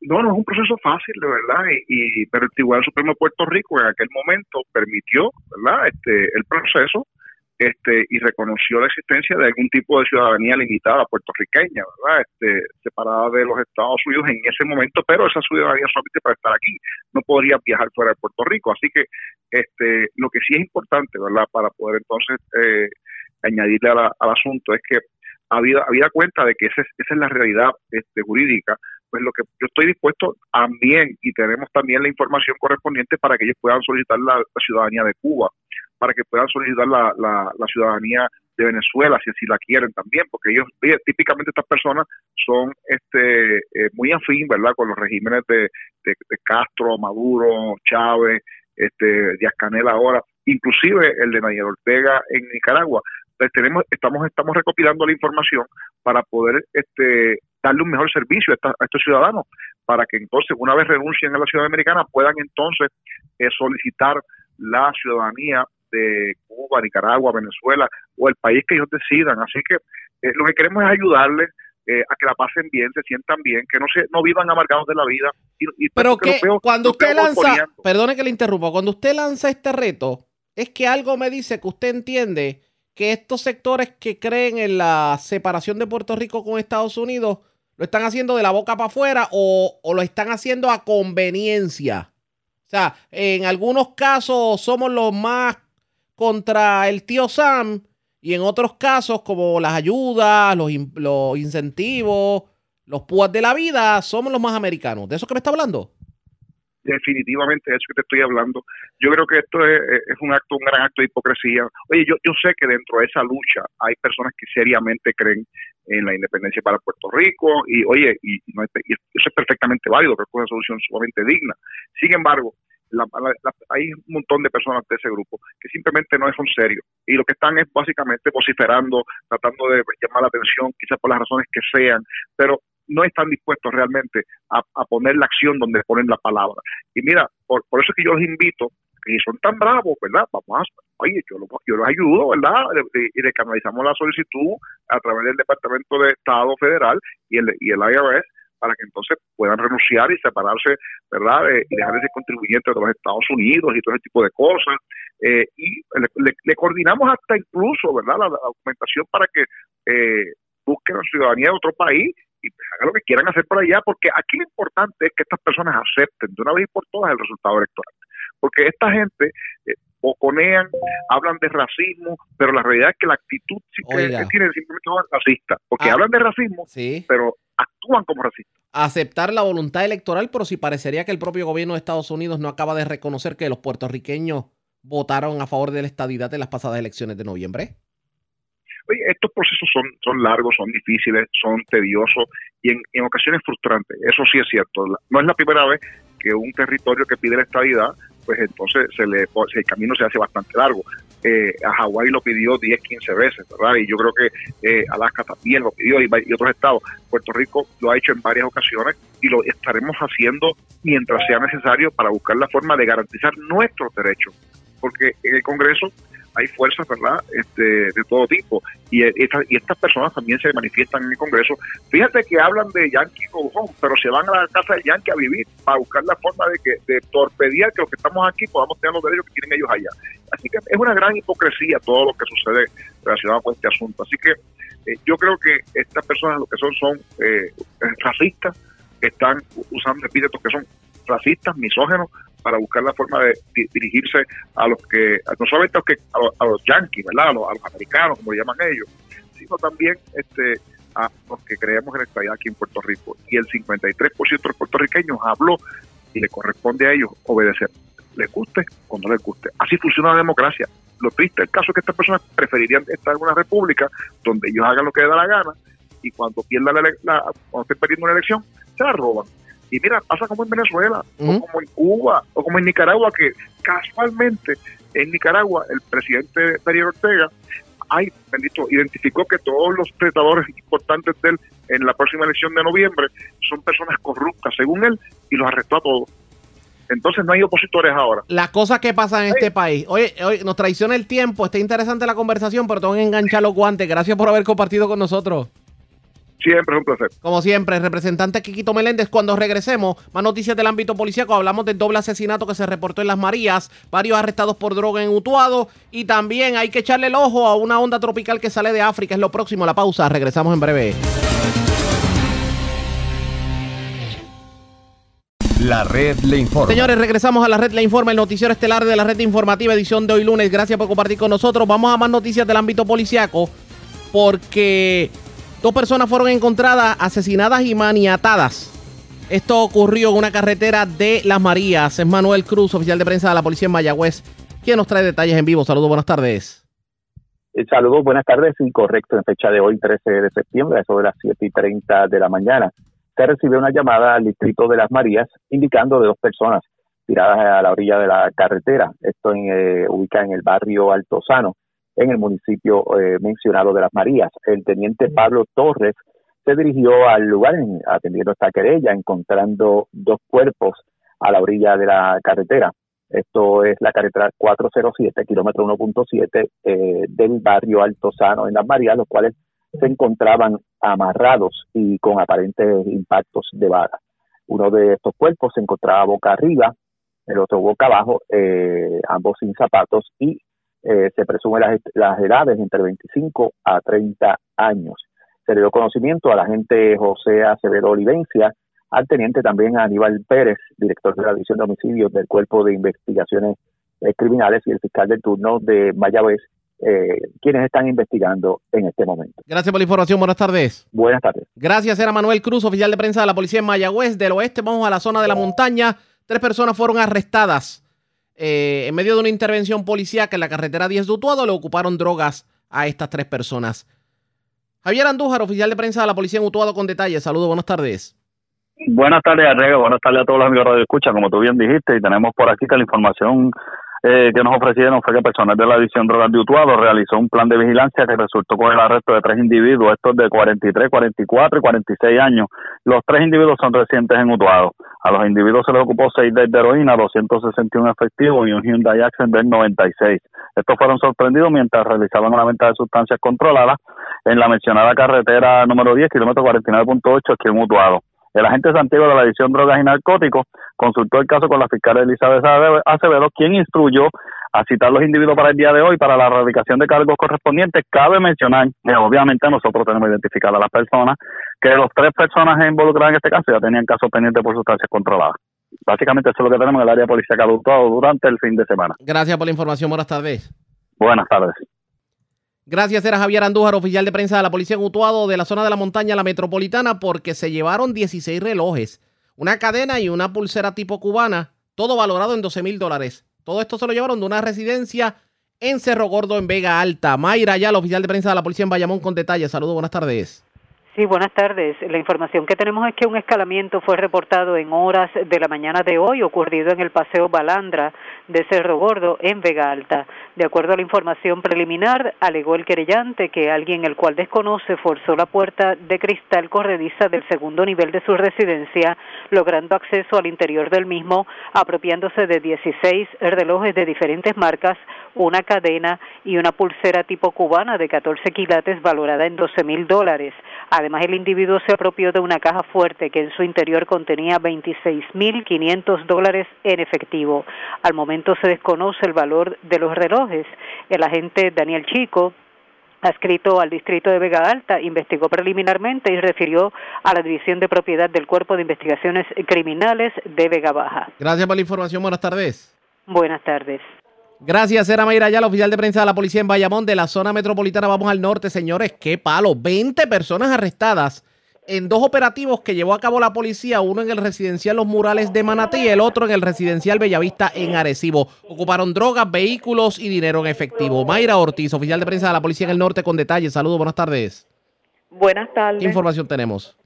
no, no es un proceso fácil, de verdad, y, pero el Tribunal Supremo de Puerto Rico en aquel momento permitió, ¿verdad?, este, el proceso este, y reconoció la existencia de algún tipo de ciudadanía limitada puertorriqueña, ¿verdad? Este, separada de los Estados Unidos en ese momento, pero esa ciudadanía solamente para estar aquí, no podría viajar fuera de Puerto Rico. Así que este, lo que sí es importante, ¿verdad? Para poder entonces eh, añadirle al asunto es que habida, habida cuenta de que esa es, esa es la realidad este, jurídica, pues lo que yo estoy dispuesto también, y tenemos también la información correspondiente para que ellos puedan solicitar la ciudadanía de Cuba para que puedan solicitar la, la, ciudadanía de Venezuela, si así la quieren también, porque ellos, típicamente estas personas son este eh, muy afín, ¿verdad?, con los regímenes de, Castro, Maduro, Chávez, este Díaz Canel ahora, inclusive el de Nayel Ortega en Nicaragua. Entonces tenemos, estamos, estamos recopilando la información para poder este, darle un mejor servicio a, a, estos ciudadanos, para que entonces, una vez renuncien a la ciudad americana, puedan entonces eh, solicitar la ciudadanía de Cuba, Nicaragua, Venezuela o el país que ellos decidan. Así que eh, lo que queremos es ayudarles eh, a que la pasen bien, se sientan bien, que no se no vivan amargados de la vida. Pero que cuando usted lanza, perdone que le interrumpa, cuando usted lanza este reto, es que algo me dice que usted entiende que estos sectores que creen en la separación de Puerto Rico con Estados Unidos lo están haciendo de la boca para afuera o, o lo están haciendo a conveniencia. O sea, en algunos casos somos los más contra el tío Sam y en otros casos como las ayudas, los, los incentivos, los púas de la vida, somos los más americanos. ¿De eso que me está hablando? definitivamente eso que te estoy hablando. Yo creo que esto es, un acto, un gran acto de hipocresía. Oye, yo, yo sé que dentro de esa lucha hay personas que seriamente creen en la independencia para Puerto Rico y oye, y, no, eso es perfectamente válido, creo que es una solución sumamente digna. Sin embargo, hay un montón de personas de ese grupo que simplemente no son serios y lo que están es básicamente vociferando, tratando de llamar la atención, quizás por las razones que sean, pero no están dispuestos realmente a, poner la acción donde ponen la palabra. Y mira, por, por eso es que yo los invito, y son tan bravos, ¿verdad? Vamos a, oye, yo, yo los ayudo, ¿verdad? Y le canalizamos la solicitud a través del Departamento de Estado Federal y el, y el IRS para que entonces puedan renunciar y separarse, ¿verdad? Eh, y dejar de ser contribuyentes de los Estados Unidos y todo ese tipo de cosas. Eh, y le, coordinamos hasta incluso, ¿verdad? La, documentación para que eh, busquen la ciudadanía de otro país y pues, hagan lo que quieran hacer por allá, porque aquí lo importante es que estas personas acepten de una vez y por todas el resultado electoral. Porque esta gente eh, boconean, hablan de racismo, pero la realidad es que la actitud que, tienen simplemente es racista, porque ah. hablan de racismo, pero actúan como racistas. Aceptar la voluntad electoral, pero si parecería que el propio gobierno de Estados Unidos no acaba de reconocer que los puertorriqueños votaron a favor de la estadidad en las pasadas elecciones de noviembre. Oye, estos procesos son, son largos, son difíciles, son tediosos y en, en ocasiones frustrantes. Eso sí es cierto. No es la primera vez que un territorio que pide la estadidad pues entonces se le, el camino se hace bastante largo. Eh, a Hawái lo pidió 10, 15 veces, ¿verdad? Y yo creo que eh, Alaska también lo pidió y, otros estados. Puerto Rico lo ha hecho en varias ocasiones y lo estaremos haciendo mientras sea necesario para buscar la forma de garantizar nuestros derechos. Porque en el Congreso hay fuerzas, ¿verdad?, este, de todo tipo. Y, y estas personas también se manifiestan en el Congreso. Fíjate que hablan de Yankee Go Home, pero se van a la casa del Yankee a vivir para buscar la forma de que de torpedear que los que estamos aquí podamos tener los derechos que tienen ellos allá. Así que es una gran hipocresía todo lo que sucede relacionado con este asunto. Así que eh, yo creo que estas personas lo que son son eh, racistas, están usando epítetos que son racistas, misógenos, para buscar la forma de dirigirse a los que, no solamente a los, que, a los, yanquis, ¿verdad? A los, americanos, como le llaman ellos, sino también este, a los que creemos en la estabilidad aquí en Puerto Rico. Y el 53% de los puertorriqueños habló y le corresponde a ellos obedecer, les guste o no les guste. Así funciona la democracia. Lo triste es el caso es que estas personas preferirían estar en una república donde ellos hagan lo que les da la gana y cuando pierdan la, la cuando estén perdiendo una elección, se la roban. Y mira, pasa como en Venezuela, o como en Cuba, o como en Nicaragua, que casualmente en Nicaragua el presidente Daniel Ortega ay, bendito, identificó que todos los tratadores importantes de él en la próxima elección de noviembre son personas corruptas, según él, y los arrestó a todos. Entonces no hay opositores ahora. Las cosas que pasan en este país. Oye, hoy nos traiciona el tiempo, está interesante la conversación, pero tengo que enganchar los guantes. Gracias por haber compartido con nosotros. Siempre es un placer. Como siempre, representante Quiquito Meléndez, cuando regresemos, más noticias del ámbito policíaco, hablamos del doble asesinato que se reportó en Las Marías, varios arrestados por droga en Utuado y también hay que echarle el ojo a una onda tropical que sale de África, es lo próximo, la pausa, regresamos en breve. La red le informa. Señores, regresamos a la red le informa, el noticiero estelar de la red informativa, edición de hoy lunes. Gracias por compartir con nosotros. Vamos a más noticias del ámbito policiaco porque dos personas fueron encontradas asesinadas y maniatadas. Esto ocurrió en una carretera de Las Marías. Es Manuel Cruz, oficial de prensa de la policía en Mayagüez, quien nos trae detalles en vivo. Saludos, buenas tardes. Eh, saludos, buenas tardes. Incorrecto, en fecha de hoy, 13 de septiembre, eso de las 7 y 30 de la mañana se recibió una llamada al distrito de Las Marías indicando de dos personas tiradas a la orilla de la carretera. Esto en, eh, ubica en el barrio Altozano, en el municipio eh, mencionado de Las Marías. El teniente Pablo Torres se dirigió al lugar atendiendo esta querella, encontrando dos cuerpos a la orilla de la carretera. Esto es la carretera 407, kilómetro 1.7 eh, del barrio Altozano en Las Marías, los cuales se encontraban amarrados y con aparentes impactos de bala. Uno de estos cuerpos se encontraba boca arriba, el otro boca abajo, eh, ambos sin zapatos y eh, se presume las, las edades entre 25 a 30 años. Se le dio conocimiento al agente José Acevedo Olivencia, al teniente también Aníbal Pérez, director de la División de Homicidios del Cuerpo de Investigaciones eh, Criminales y el fiscal del turno de Mayagüez, eh, quienes están investigando en este momento. Gracias por la información. Buenas tardes. Buenas tardes. Gracias, era Manuel Cruz, oficial de prensa de la policía en Mayagüez. Del oeste vamos a la zona de la montaña. Tres personas fueron arrestadas eh, en medio de una intervención policíaca en la carretera 10 de Utuado. Le ocuparon drogas a estas tres personas. Javier Andújar, oficial de prensa de la policía en Utuado, con detalles. Saludos, buenas tardes. Buenas tardes, Arrega. Buenas tardes a todos los amigos de Escucha, como tú bien dijiste, y tenemos por aquí que la información eh, que nos ofrecieron fue que personal de la División Drogas de Utuado realizó un plan de vigilancia que resultó con el arresto de tres individuos, estos de 43, 44 y 46 años. Los tres individuos son residentes en Utuado. A los individuos se les ocupó seis de heroína, 261 efectivos y un Hyundai Accent del 96. Estos fueron sorprendidos mientras realizaban una venta de sustancias controladas en la mencionada carretera número 10, kilómetro 49.8, aquí en Utuado. El agente Santiago de la División Drogas y Narcóticos consultó el caso con la fiscal Elizabeth Acevedo, quien instruyó a citar los individuos para el día de hoy para la erradicación de cargos correspondientes. Cabe mencionar que obviamente nosotros tenemos identificado a las personas, que los tres personas involucradas en este caso ya tenían casos pendientes por sustancias controladas. Básicamente eso es lo que tenemos en el área de policía que durante el fin de semana. Gracias por la información. Buenas tardes. Buenas tardes. Gracias, era Javier Andújar, oficial de prensa de la Policía en Utuado de la zona de la montaña, la metropolitana, porque se llevaron 16 relojes, una cadena y una pulsera tipo cubana, todo valorado en 12 mil dólares. Todo esto se lo llevaron de una residencia en Cerro Gordo, en Vega Alta. Mayra, ya, el oficial de prensa de la Policía en Bayamón, con detalles. Saludos, buenas tardes. Sí, buenas tardes. La información que tenemos es que un escalamiento fue reportado en horas de la mañana de hoy, ocurrido en el Paseo Balandra de Cerro Gordo, en Vega Alta. De acuerdo a la información preliminar, alegó el querellante que alguien el cual desconoce forzó la puerta de cristal corrediza del segundo nivel de su residencia, logrando acceso al interior del mismo, apropiándose de 16 relojes de diferentes marcas, una cadena y una pulsera tipo cubana de 14 quilates valorada en 12 mil dólares. Además, el individuo se apropió de una caja fuerte que en su interior contenía 26.500 dólares en efectivo. Al momento se desconoce el valor de los relojes. El agente Daniel Chico adscrito al distrito de Vega Alta, investigó preliminarmente y refirió a la División de Propiedad del Cuerpo de Investigaciones Criminales de Vega Baja. Gracias por la información. Buenas tardes. Buenas tardes. Gracias, era Mayra la oficial de prensa de la policía en Bayamón, de la zona metropolitana. Vamos al norte, señores. ¡Qué palo! 20 personas arrestadas en dos operativos que llevó a cabo la policía, uno en el residencial Los Murales de Manatí y el otro en el residencial Bellavista en Arecibo. Ocuparon drogas, vehículos y dinero en efectivo. Mayra Ortiz, oficial de prensa de la policía en el norte, con detalles. Saludos, buenas tardes. Buenas tardes. ¿Qué información tenemos?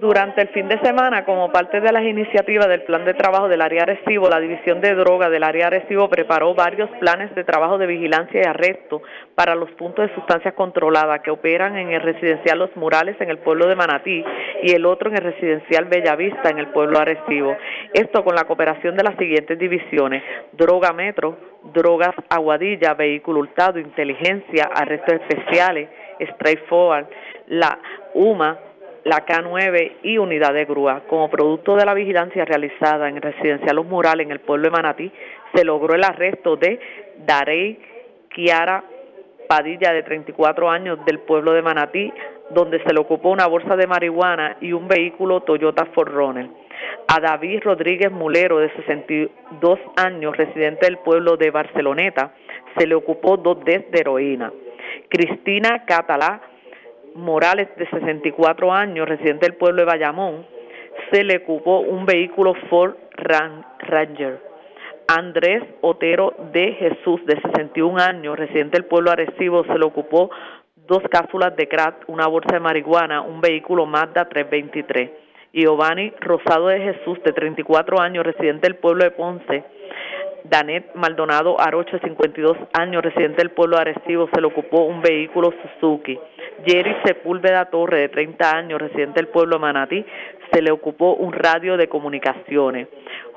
Durante el fin de semana, como parte de las iniciativas del plan de trabajo del área Arecibo, la División de Droga del área Arecibo preparó varios planes de trabajo de vigilancia y arresto para los puntos de sustancias controladas que operan en el residencial Los Murales en el pueblo de Manatí y el otro en el residencial Bellavista en el pueblo Arecibo. Esto con la cooperación de las siguientes divisiones: Droga Metro, Drogas Aguadilla, Vehículo Hurtado, Inteligencia, Arrestos Especiales, Straightforward, la UMA, la K9 y unidad de grúa. Como producto de la vigilancia realizada en residencial Los Murales en el pueblo de Manatí, se logró el arresto de Darey Kiara Padilla, de 34 años, del pueblo de Manatí, donde se le ocupó una bolsa de marihuana y un vehículo Toyota Forerunner. A David Rodríguez Mulero, de 62 años, residente del pueblo de Barceloneta, se le ocupó dos des de heroína. Cristina Catalá Morales, de 64 años, residente del pueblo de Bayamón, se le ocupó un vehículo Ford Ranger. Andrés Otero de Jesús, de 61 años, residente del pueblo Arecibo, se le ocupó dos cápsulas de crack, una bolsa de marihuana, un vehículo Mazda 323. Giovanni Rosado de Jesús, de 34 años, residente del pueblo de Ponce, Danet Maldonado Arocho, 52 años, residente del pueblo de Arecibo, se le ocupó un vehículo Suzuki. Jerry Sepúlveda Torre, de 30 años, residente del pueblo de Manatí, se le ocupó un radio de comunicaciones.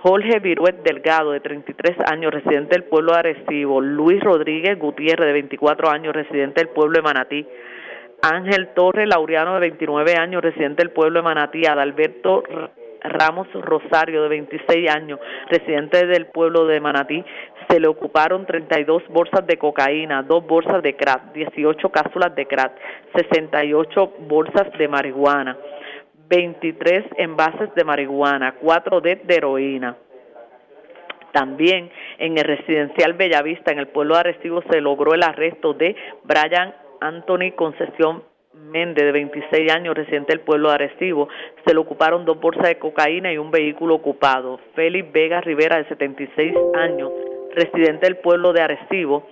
Jorge Viruet Delgado, de 33 años, residente del pueblo de Arecibo. Luis Rodríguez Gutiérrez, de 24 años, residente del pueblo de Manatí. Ángel Torre Laureano, de 29 años, residente del pueblo de Manatí. Adalberto Ramos Rosario, de 26 años, residente del pueblo de Manatí, se le ocuparon 32 bolsas de cocaína, dos bolsas de crack, 18 cápsulas de crack, 68 bolsas de marihuana, 23 envases de marihuana, 4 de, de heroína. También en el residencial Bellavista, en el pueblo de Arecibo, se logró el arresto de Brian Anthony Concesión Méndez, de 26 años, residente del pueblo de Arecibo, se le ocuparon dos bolsas de cocaína y un vehículo ocupado. Félix Vega Rivera, de 76 años, residente del pueblo de Arecibo,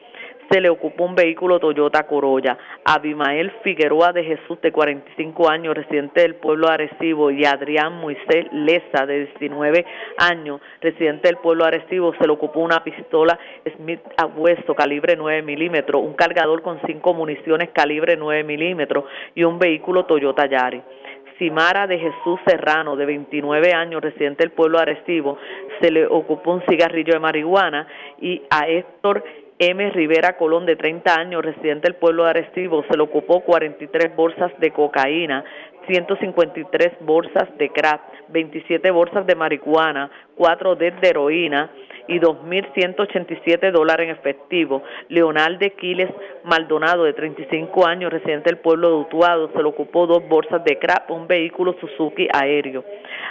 se le ocupó un vehículo Toyota Corolla. Abimael Figueroa de Jesús, de 45 años, residente del pueblo de Arecibo, y Adrián Moisés Leza, de 19 años, residente del pueblo de Arecibo, se le ocupó una pistola Smith a hueso calibre 9 milímetros, un cargador con cinco municiones calibre 9 milímetros y un vehículo Toyota Yaris. Simara de Jesús Serrano, de 29 años, residente del pueblo de Arecibo, se le ocupó un cigarrillo de marihuana y a Héctor M. Rivera Colón, de 30 años, residente del pueblo de Arecibo, se le ocupó 43 bolsas de cocaína, 153 bolsas de crack, 27 bolsas de marihuana, 4 de heroína y 2.187 dólares en efectivo. Leonardo Quiles Maldonado, de 35 años, residente del pueblo de Utuado, se le ocupó dos bolsas de crack, un vehículo Suzuki aéreo.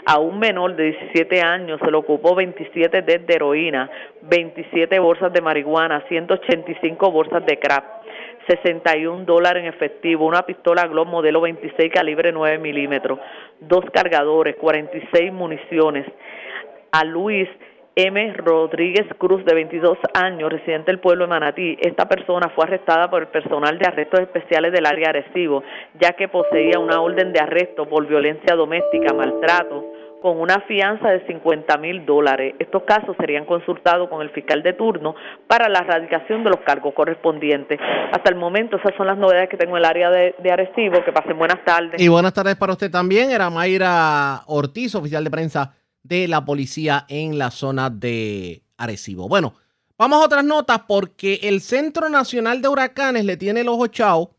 A un menor de 17 años se le ocupó 27 de heroína, 27 bolsas de marihuana, 185 bolsas de crack. 61 dólares en efectivo, una pistola Glock modelo 26 calibre 9 milímetros, dos cargadores, 46 municiones. A Luis M. Rodríguez Cruz, de 22 años, residente del pueblo de Manatí. Esta persona fue arrestada por el personal de arrestos especiales del área Arecibo, ya que poseía una orden de arresto por violencia doméstica, maltrato, con una fianza de 50 mil dólares. Estos casos serían consultados con el fiscal de turno para la erradicación de los cargos correspondientes. Hasta el momento, esas son las novedades que tengo en el área de, de Arecibo. Que pasen buenas tardes. Y buenas tardes para usted también. Era Mayra Ortiz, oficial de prensa de la policía en la zona de Arecibo. Bueno, vamos a otras notas porque el Centro Nacional de Huracanes le tiene el ojo echado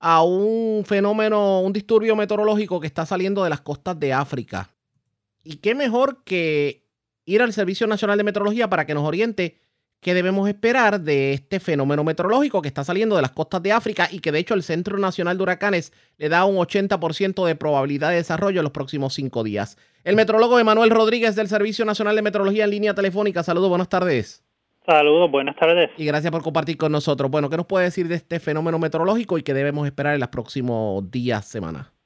a un fenómeno, un disturbio meteorológico que está saliendo de las costas de África. Y qué mejor que ir al Servicio Nacional de Meteorología para que nos oriente qué debemos esperar de este fenómeno meteorológico que está saliendo de las costas de África y que de hecho el Centro Nacional de Huracanes le da un 80% de probabilidad de desarrollo en los próximos cinco días. El metrólogo Emanuel Rodríguez del Servicio Nacional de Meteorología en línea telefónica. Saludos, buenas tardes. Saludos, buenas tardes. Y gracias por compartir con nosotros. Bueno, ¿qué nos puede decir de este fenómeno meteorológico y qué debemos esperar en los próximos días, semanas?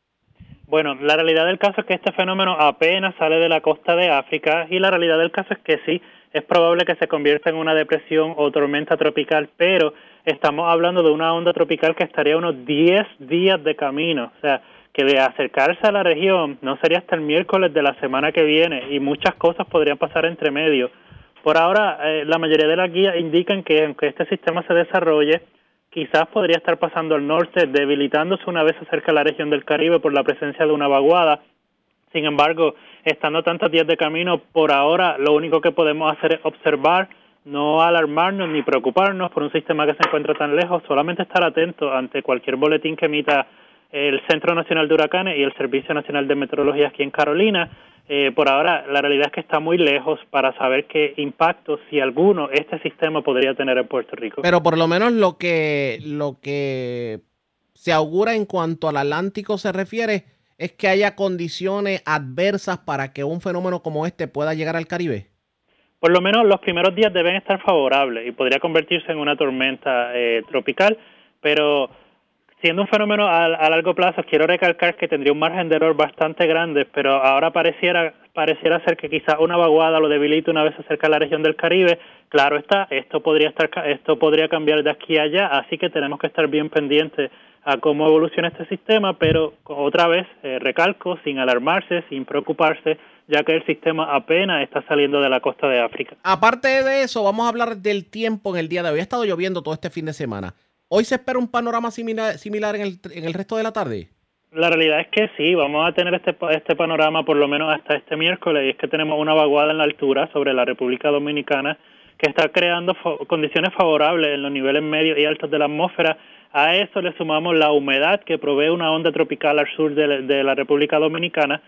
Bueno, la realidad del caso es que este fenómeno apenas sale de la costa de África y la realidad del caso es que sí, es probable que se convierta en una depresión o tormenta tropical, pero estamos hablando de una onda tropical que estaría unos 10 días de camino, o sea, que de acercarse a la región no sería hasta el miércoles de la semana que viene y muchas cosas podrían pasar entre medio. Por ahora, eh, la mayoría de las guías indican que aunque este sistema se desarrolle, quizás podría estar pasando al norte, debilitándose una vez acerca a la región del Caribe por la presencia de una vaguada. Sin embargo, estando tantos días de camino, por ahora lo único que podemos hacer es observar, no alarmarnos ni preocuparnos por un sistema que se encuentra tan lejos, solamente estar atentos ante cualquier boletín que emita el Centro Nacional de Huracanes y el Servicio Nacional de Meteorología aquí en Carolina. Eh, por ahora, la realidad es que está muy lejos para saber qué impacto, si alguno, este sistema podría tener en Puerto Rico. Pero por lo menos lo que, lo que se augura en cuanto al Atlántico se refiere es que haya condiciones adversas para que un fenómeno como este pueda llegar al Caribe. Por lo menos los primeros días deben estar favorables y podría convertirse en una tormenta eh, tropical, pero siendo un fenómeno a, largo plazo, quiero recalcar que tendría un margen de error bastante grande, pero ahora pareciera pareciera ser que quizás una vaguada lo debilite una vez acerca a la región del Caribe. Claro está, esto podría estar esto podría cambiar de aquí a allá, así que tenemos que estar bien pendientes a cómo evoluciona este sistema, pero otra vez eh, recalco, sin alarmarse, sin preocuparse, ya que el sistema apenas está saliendo de la costa de África. Aparte de eso, vamos a hablar del tiempo en el día de hoy. Ha estado lloviendo todo este fin de semana. ¿Hoy se espera un panorama similar, similar en, el, en el resto de la tarde? La realidad es que sí, vamos a tener este, este panorama por lo menos hasta este miércoles, y es que tenemos una vaguada en la altura sobre la República Dominicana que está creando condiciones favorables en los niveles medios y altos de la atmósfera. A eso le sumamos la humedad que provee una onda tropical al sur de, la República Dominicana,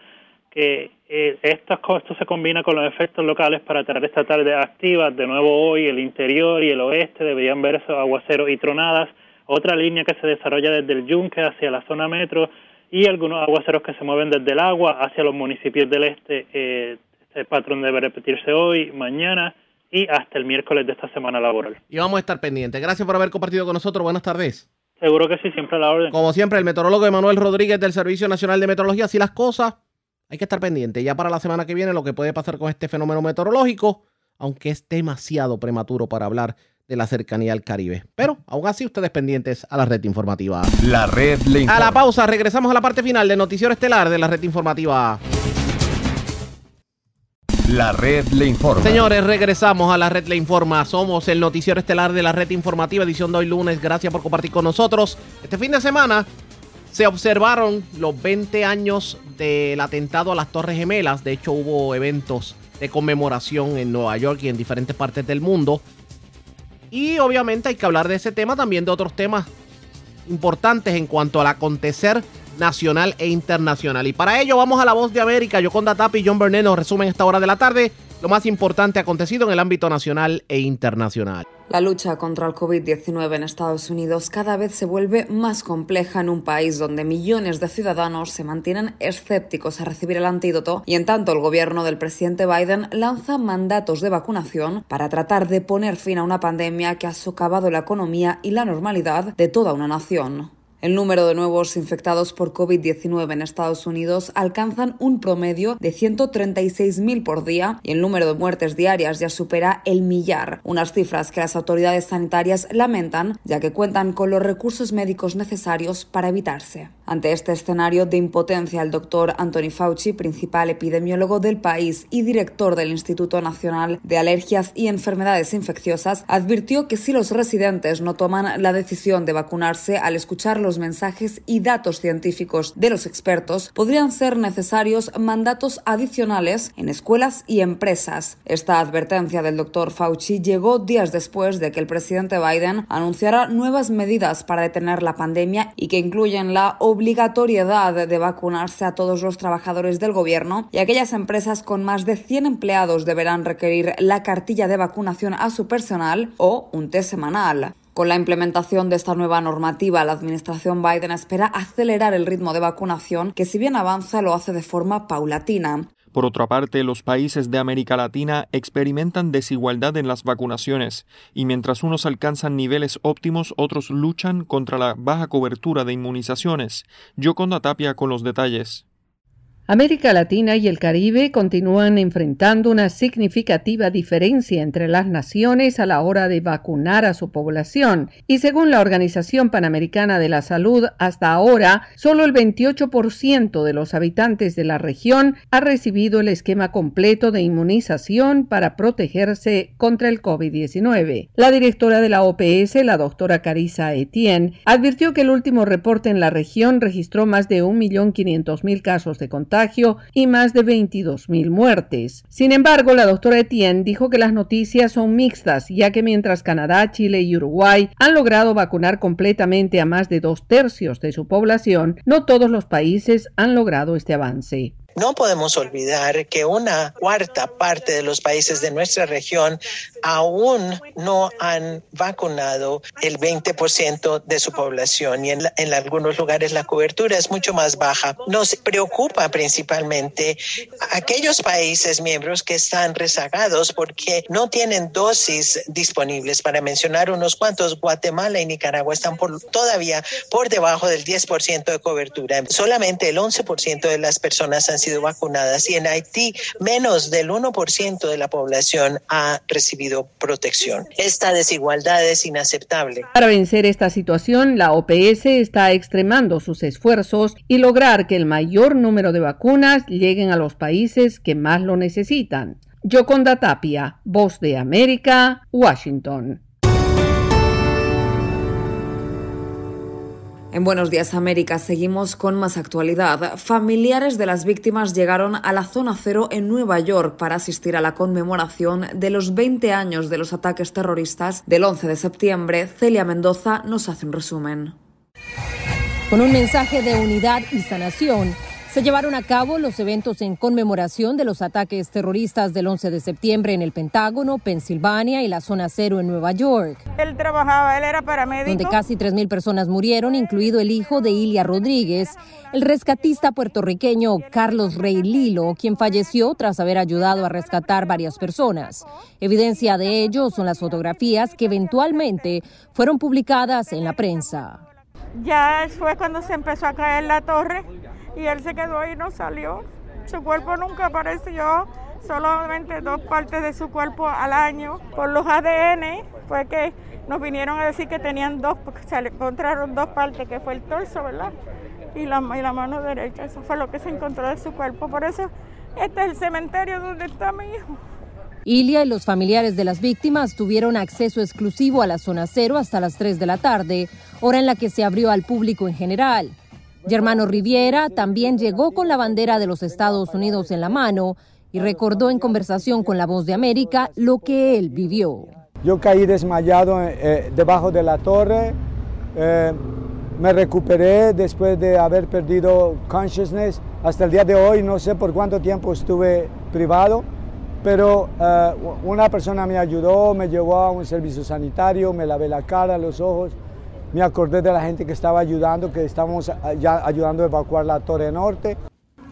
que eh, esto se combina con los efectos locales para tener esta tarde activa. De nuevo hoy el interior y el oeste deberían ver esos aguaceros y tronadas. Otra línea que se desarrolla desde el Yunque hacia la zona metro y algunos aguaceros que se mueven desde el agua hacia los municipios del este. Eh, este patrón debe repetirse hoy, mañana y hasta el miércoles de esta semana laboral. Y vamos a estar pendientes. Gracias por haber compartido con nosotros. Buenas tardes. Seguro que sí, siempre a la orden. Como siempre, el meteorólogo Emanuel Rodríguez del Servicio Nacional de Meteorología. Así las cosas, hay que estar pendientes. Ya para la semana que viene, lo que puede pasar con este fenómeno meteorológico, aunque es demasiado prematuro para hablar de la cercanía al Caribe. Pero aún así, ustedes pendientes a la red informativa. La red le A la pausa, regresamos a la parte final del noticiero estelar de la red informativa. La red le informa. Señores, regresamos a la red le informa. Somos el noticiero estelar de la red informativa, edición de hoy lunes. Gracias por compartir con nosotros. Este fin de semana se observaron los 20 años del atentado a las Torres Gemelas. De hecho, hubo eventos de conmemoración en Nueva York y en diferentes partes del mundo. Y obviamente hay que hablar de ese tema, también de otros temas importantes en cuanto al acontecer nacional e internacional. Y para ello vamos a la voz de América. Yoconda Tapi y John Berneno resumen esta hora de la tarde lo más importante acontecido en el ámbito nacional e internacional. La lucha contra el COVID-19 en Estados Unidos cada vez se vuelve más compleja en un país donde millones de ciudadanos se mantienen escépticos a recibir el antídoto y en tanto el gobierno del presidente Biden lanza mandatos de vacunación para tratar de poner fin a una pandemia que ha socavado la economía y la normalidad de toda una nación. El número de nuevos infectados por COVID-19 en Estados Unidos alcanzan un promedio de 136.000 por día y el número de muertes diarias ya supera el millar, unas cifras que las autoridades sanitarias lamentan ya que cuentan con los recursos médicos necesarios para evitarse. Ante este escenario de impotencia, el doctor Anthony Fauci, principal epidemiólogo del país y director del Instituto Nacional de Alergias y Enfermedades Infecciosas, advirtió que si los residentes no toman la decisión de vacunarse al escuchar los mensajes y datos científicos de los expertos, podrían ser necesarios mandatos adicionales en escuelas y empresas. Esta advertencia del doctor Fauci llegó días después de que el presidente Biden anunciara nuevas medidas para detener la pandemia y que incluyen la obligatoriedad de vacunarse a todos los trabajadores del gobierno y aquellas empresas con más de 100 empleados deberán requerir la cartilla de vacunación a su personal o un test semanal. Con la implementación de esta nueva normativa, la administración Biden espera acelerar el ritmo de vacunación, que si bien avanza lo hace de forma paulatina. Por otra parte, los países de América Latina experimentan desigualdad en las vacunaciones, y mientras unos alcanzan niveles óptimos, otros luchan contra la baja cobertura de inmunizaciones. Yo con Tapia con los detalles. América Latina y el Caribe continúan enfrentando una significativa diferencia entre las naciones a la hora de vacunar a su población y según la Organización Panamericana de la Salud, hasta ahora solo el 28% de los habitantes de la región ha recibido el esquema completo de inmunización para protegerse contra el COVID-19. La directora de la OPS, la doctora Carissa Etienne, advirtió que el último reporte en la región registró más de 1.500.000 casos de contagio y más de 22 mil muertes. Sin embargo, la doctora Etienne dijo que las noticias son mixtas, ya que mientras Canadá, Chile y Uruguay han logrado vacunar completamente a más de dos tercios de su población, no todos los países han logrado este avance. No podemos olvidar que una cuarta parte de los países de nuestra región aún no han vacunado el 20% de su población y en, en, algunos lugares la cobertura es mucho más baja. Nos preocupa principalmente aquellos países miembros que están rezagados porque no tienen dosis disponibles. Para mencionar unos cuantos, Guatemala y Nicaragua están por, todavía por debajo del 10% de cobertura. Solamente el 11% de las personas han sido vacunadas y en Haití menos del 1% de la población ha recibido protección. Esta desigualdad es inaceptable. Para vencer esta situación, la OPS está extremando sus esfuerzos y lograr que el mayor número de vacunas lleguen a los países que más lo necesitan. Yoconda Tapia, Voz de América, Washington. En Buenos Días América seguimos con más actualidad. Familiares de las víctimas llegaron a la zona cero en Nueva York para asistir a la conmemoración de los 20 años de los ataques terroristas del 11 de septiembre. Celia Mendoza nos hace un resumen. Con un mensaje de unidad y sanación, se llevaron a cabo los eventos en conmemoración de los ataques terroristas del 11 de septiembre en el Pentágono, Pensilvania y la zona cero en Nueva York. Él trabajaba, él era paramédico. Donde casi 3.000 personas murieron, incluido el hijo de Ilia Rodríguez, el rescatista puertorriqueño Carlos Rey Lilo, quien falleció tras haber ayudado a rescatar varias personas. Evidencia de ello son las fotografías que eventualmente fueron publicadas en la prensa. Ya fue cuando se empezó a caer la torre y él se quedó ahí y no salió. Su cuerpo nunca apareció, solamente dos partes de su cuerpo al año. Por los ADN fue que nos vinieron a decir que tenían dos, porque se encontraron dos partes, que fue el torso, ¿verdad? Y la, y la mano derecha, eso fue lo que se encontró de su cuerpo. Por eso este es el cementerio donde está mi hijo. Ilia y los familiares de las víctimas tuvieron acceso exclusivo a la zona cero hasta las 3 de la tarde, hora en la que se abrió al público en general. Germano Riviera también llegó con la bandera de los Estados Unidos en la mano y recordó en conversación con La Voz de América lo que él vivió. Yo caí desmayado eh, debajo de la torre, eh, me recuperé después de haber perdido consciousness. Hasta el día de hoy no sé por cuánto tiempo estuve privado, pero eh, una persona me ayudó, me llevó a un servicio sanitario, me lavé la cara, los ojos me acordé de la gente que estaba ayudando, que estábamos ya ayudando a evacuar la Torre Norte.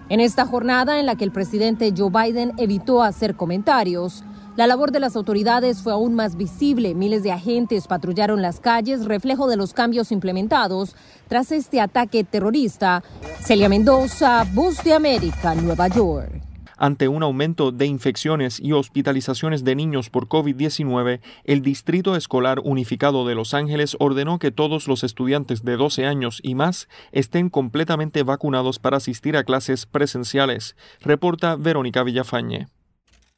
En esta jornada en la que el presidente Joe Biden evitó hacer comentarios, la labor de las autoridades fue aún más visible. Miles de agentes patrullaron las calles, reflejo de los cambios implementados tras este ataque terrorista. Celia Mendoza, Voz de América, Nueva York. Ante un aumento de infecciones y hospitalizaciones de niños por COVID-19, el Distrito Escolar Unificado de Los Ángeles ordenó que todos los estudiantes de 12 años y más estén completamente vacunados para asistir a clases presenciales, reporta Verónica Villafañe.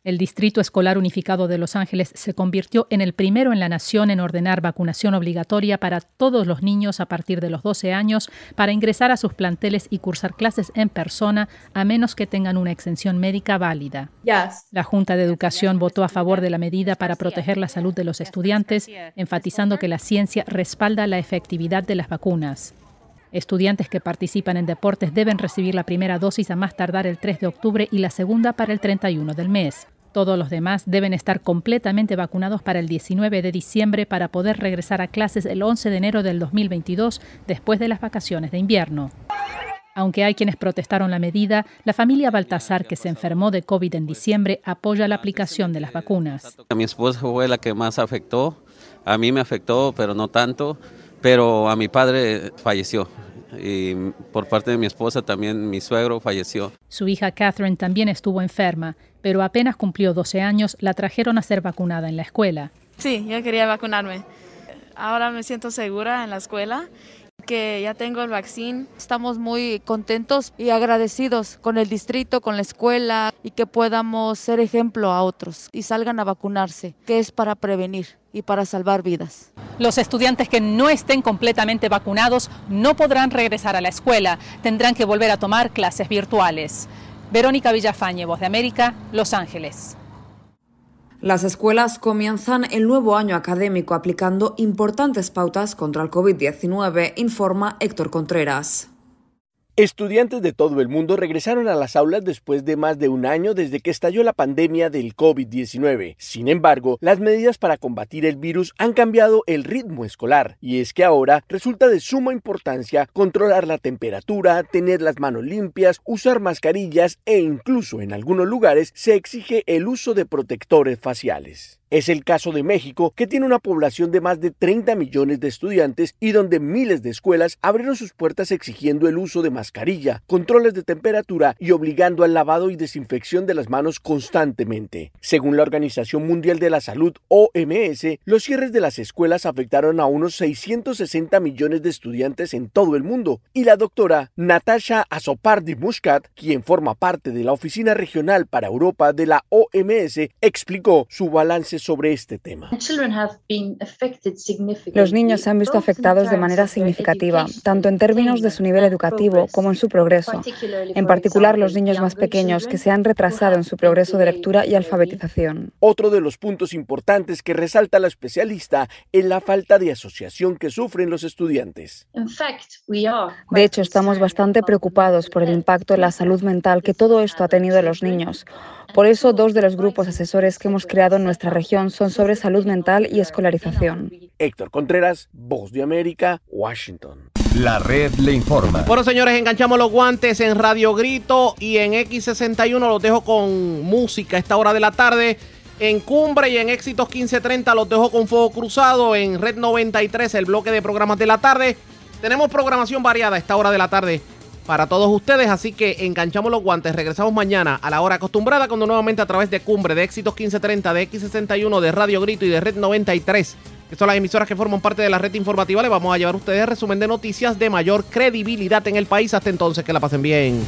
El Distrito Escolar Unificado de Los Ángeles se convirtió en el primero en la nación en ordenar vacunación obligatoria para todos los niños a partir de los 12 años para ingresar a sus planteles y cursar clases en persona a menos que tengan una exención médica válida. La Junta de Educación votó a favor de la medida para proteger la salud de los estudiantes, enfatizando que la ciencia respalda la efectividad de las vacunas. Estudiantes que participan en deportes deben recibir la primera dosis a más tardar el 3 de octubre y la segunda para el 31 del mes. Todos los demás deben estar completamente vacunados para el 19 de diciembre para poder regresar a clases el 11 de enero del 2022 después de las vacaciones de invierno. Aunque hay quienes protestaron la medida, la familia Baltasar, que se enfermó de COVID en diciembre, apoya la aplicación de las vacunas. A mi esposa fue la que más afectó, a mí me afectó, pero no tanto, pero a mi padre falleció y por parte de mi esposa también mi suegro falleció. Su hija Catherine también estuvo enferma, pero apenas cumplió 12 años, la trajeron a ser vacunada en la escuela. Sí, yo quería vacunarme. Ahora me siento segura en la escuela. que ya tengo el vaccín. Estamos muy contentos y agradecidos con el distrito, con la escuela y que podamos ser ejemplo a otros y salgan a vacunarse, que es para prevenir y para salvar vidas. Los estudiantes que no estén completamente vacunados no podrán regresar a la escuela, tendrán que volver a tomar clases virtuales. Verónica Villafañe, Voz de América, Los Ángeles. Las escuelas comienzan el nuevo año académico aplicando importantes pautas contra el COVID-19, informa Héctor Contreras. Estudiantes de todo el mundo regresaron a las aulas después de más de un año desde que estalló la pandemia del COVID-19. Sin embargo, las medidas para combatir el virus han cambiado el ritmo escolar, y es que ahora resulta de suma importancia controlar la temperatura, tener las manos limpias, usar mascarillas e incluso en algunos lugares se exige el uso de protectores faciales. Es el caso de México, que tiene una población de más de 30 millones de estudiantes y donde miles de escuelas abrieron sus puertas exigiendo el uso de mascarilla, controles de temperatura y obligando al lavado y desinfección de las manos constantemente. Según la Organización Mundial de la Salud, OMS, los cierres de las escuelas afectaron a unos 660 millones de estudiantes en todo el mundo. Y la doctora Natasha Azopardi Muscat, quien forma parte de la Oficina Regional para Europa de la OMS, explicó su balance sobre este tema. Los niños se han visto afectados de manera significativa, tanto en términos de su nivel educativo como en su progreso, en particular los niños más pequeños que se han retrasado en su progreso de lectura y alfabetización. Otro de los puntos importantes que resalta la especialista es la falta de asociación que sufren los estudiantes. De hecho, estamos bastante preocupados por el impacto en la salud mental que todo esto ha tenido en los niños. Por eso, dos de los grupos asesores que hemos creado en nuestra región son sobre salud mental y escolarización. Héctor Contreras, Voz de América, Washington. La red le informa. Bueno, señores, enganchamos los guantes en Radio Grito y en X61 los dejo con música a esta hora de la tarde. En Cumbre y en Éxitos 1530 los dejo con Fuego Cruzado. En Red 93, el bloque de programas de la tarde. Tenemos programación variada a esta hora de la tarde para todos ustedes. Así que enganchamos los guantes. Regresamos mañana a la hora acostumbrada cuando nuevamente a través de Cumbre, de Éxitos 1530, de X61, de Radio Grito y de Red 93, que son las emisoras que forman parte de la red informativa, le vamos a llevar a ustedes resumen de noticias de mayor credibilidad en el país. Hasta entonces, que la pasen bien.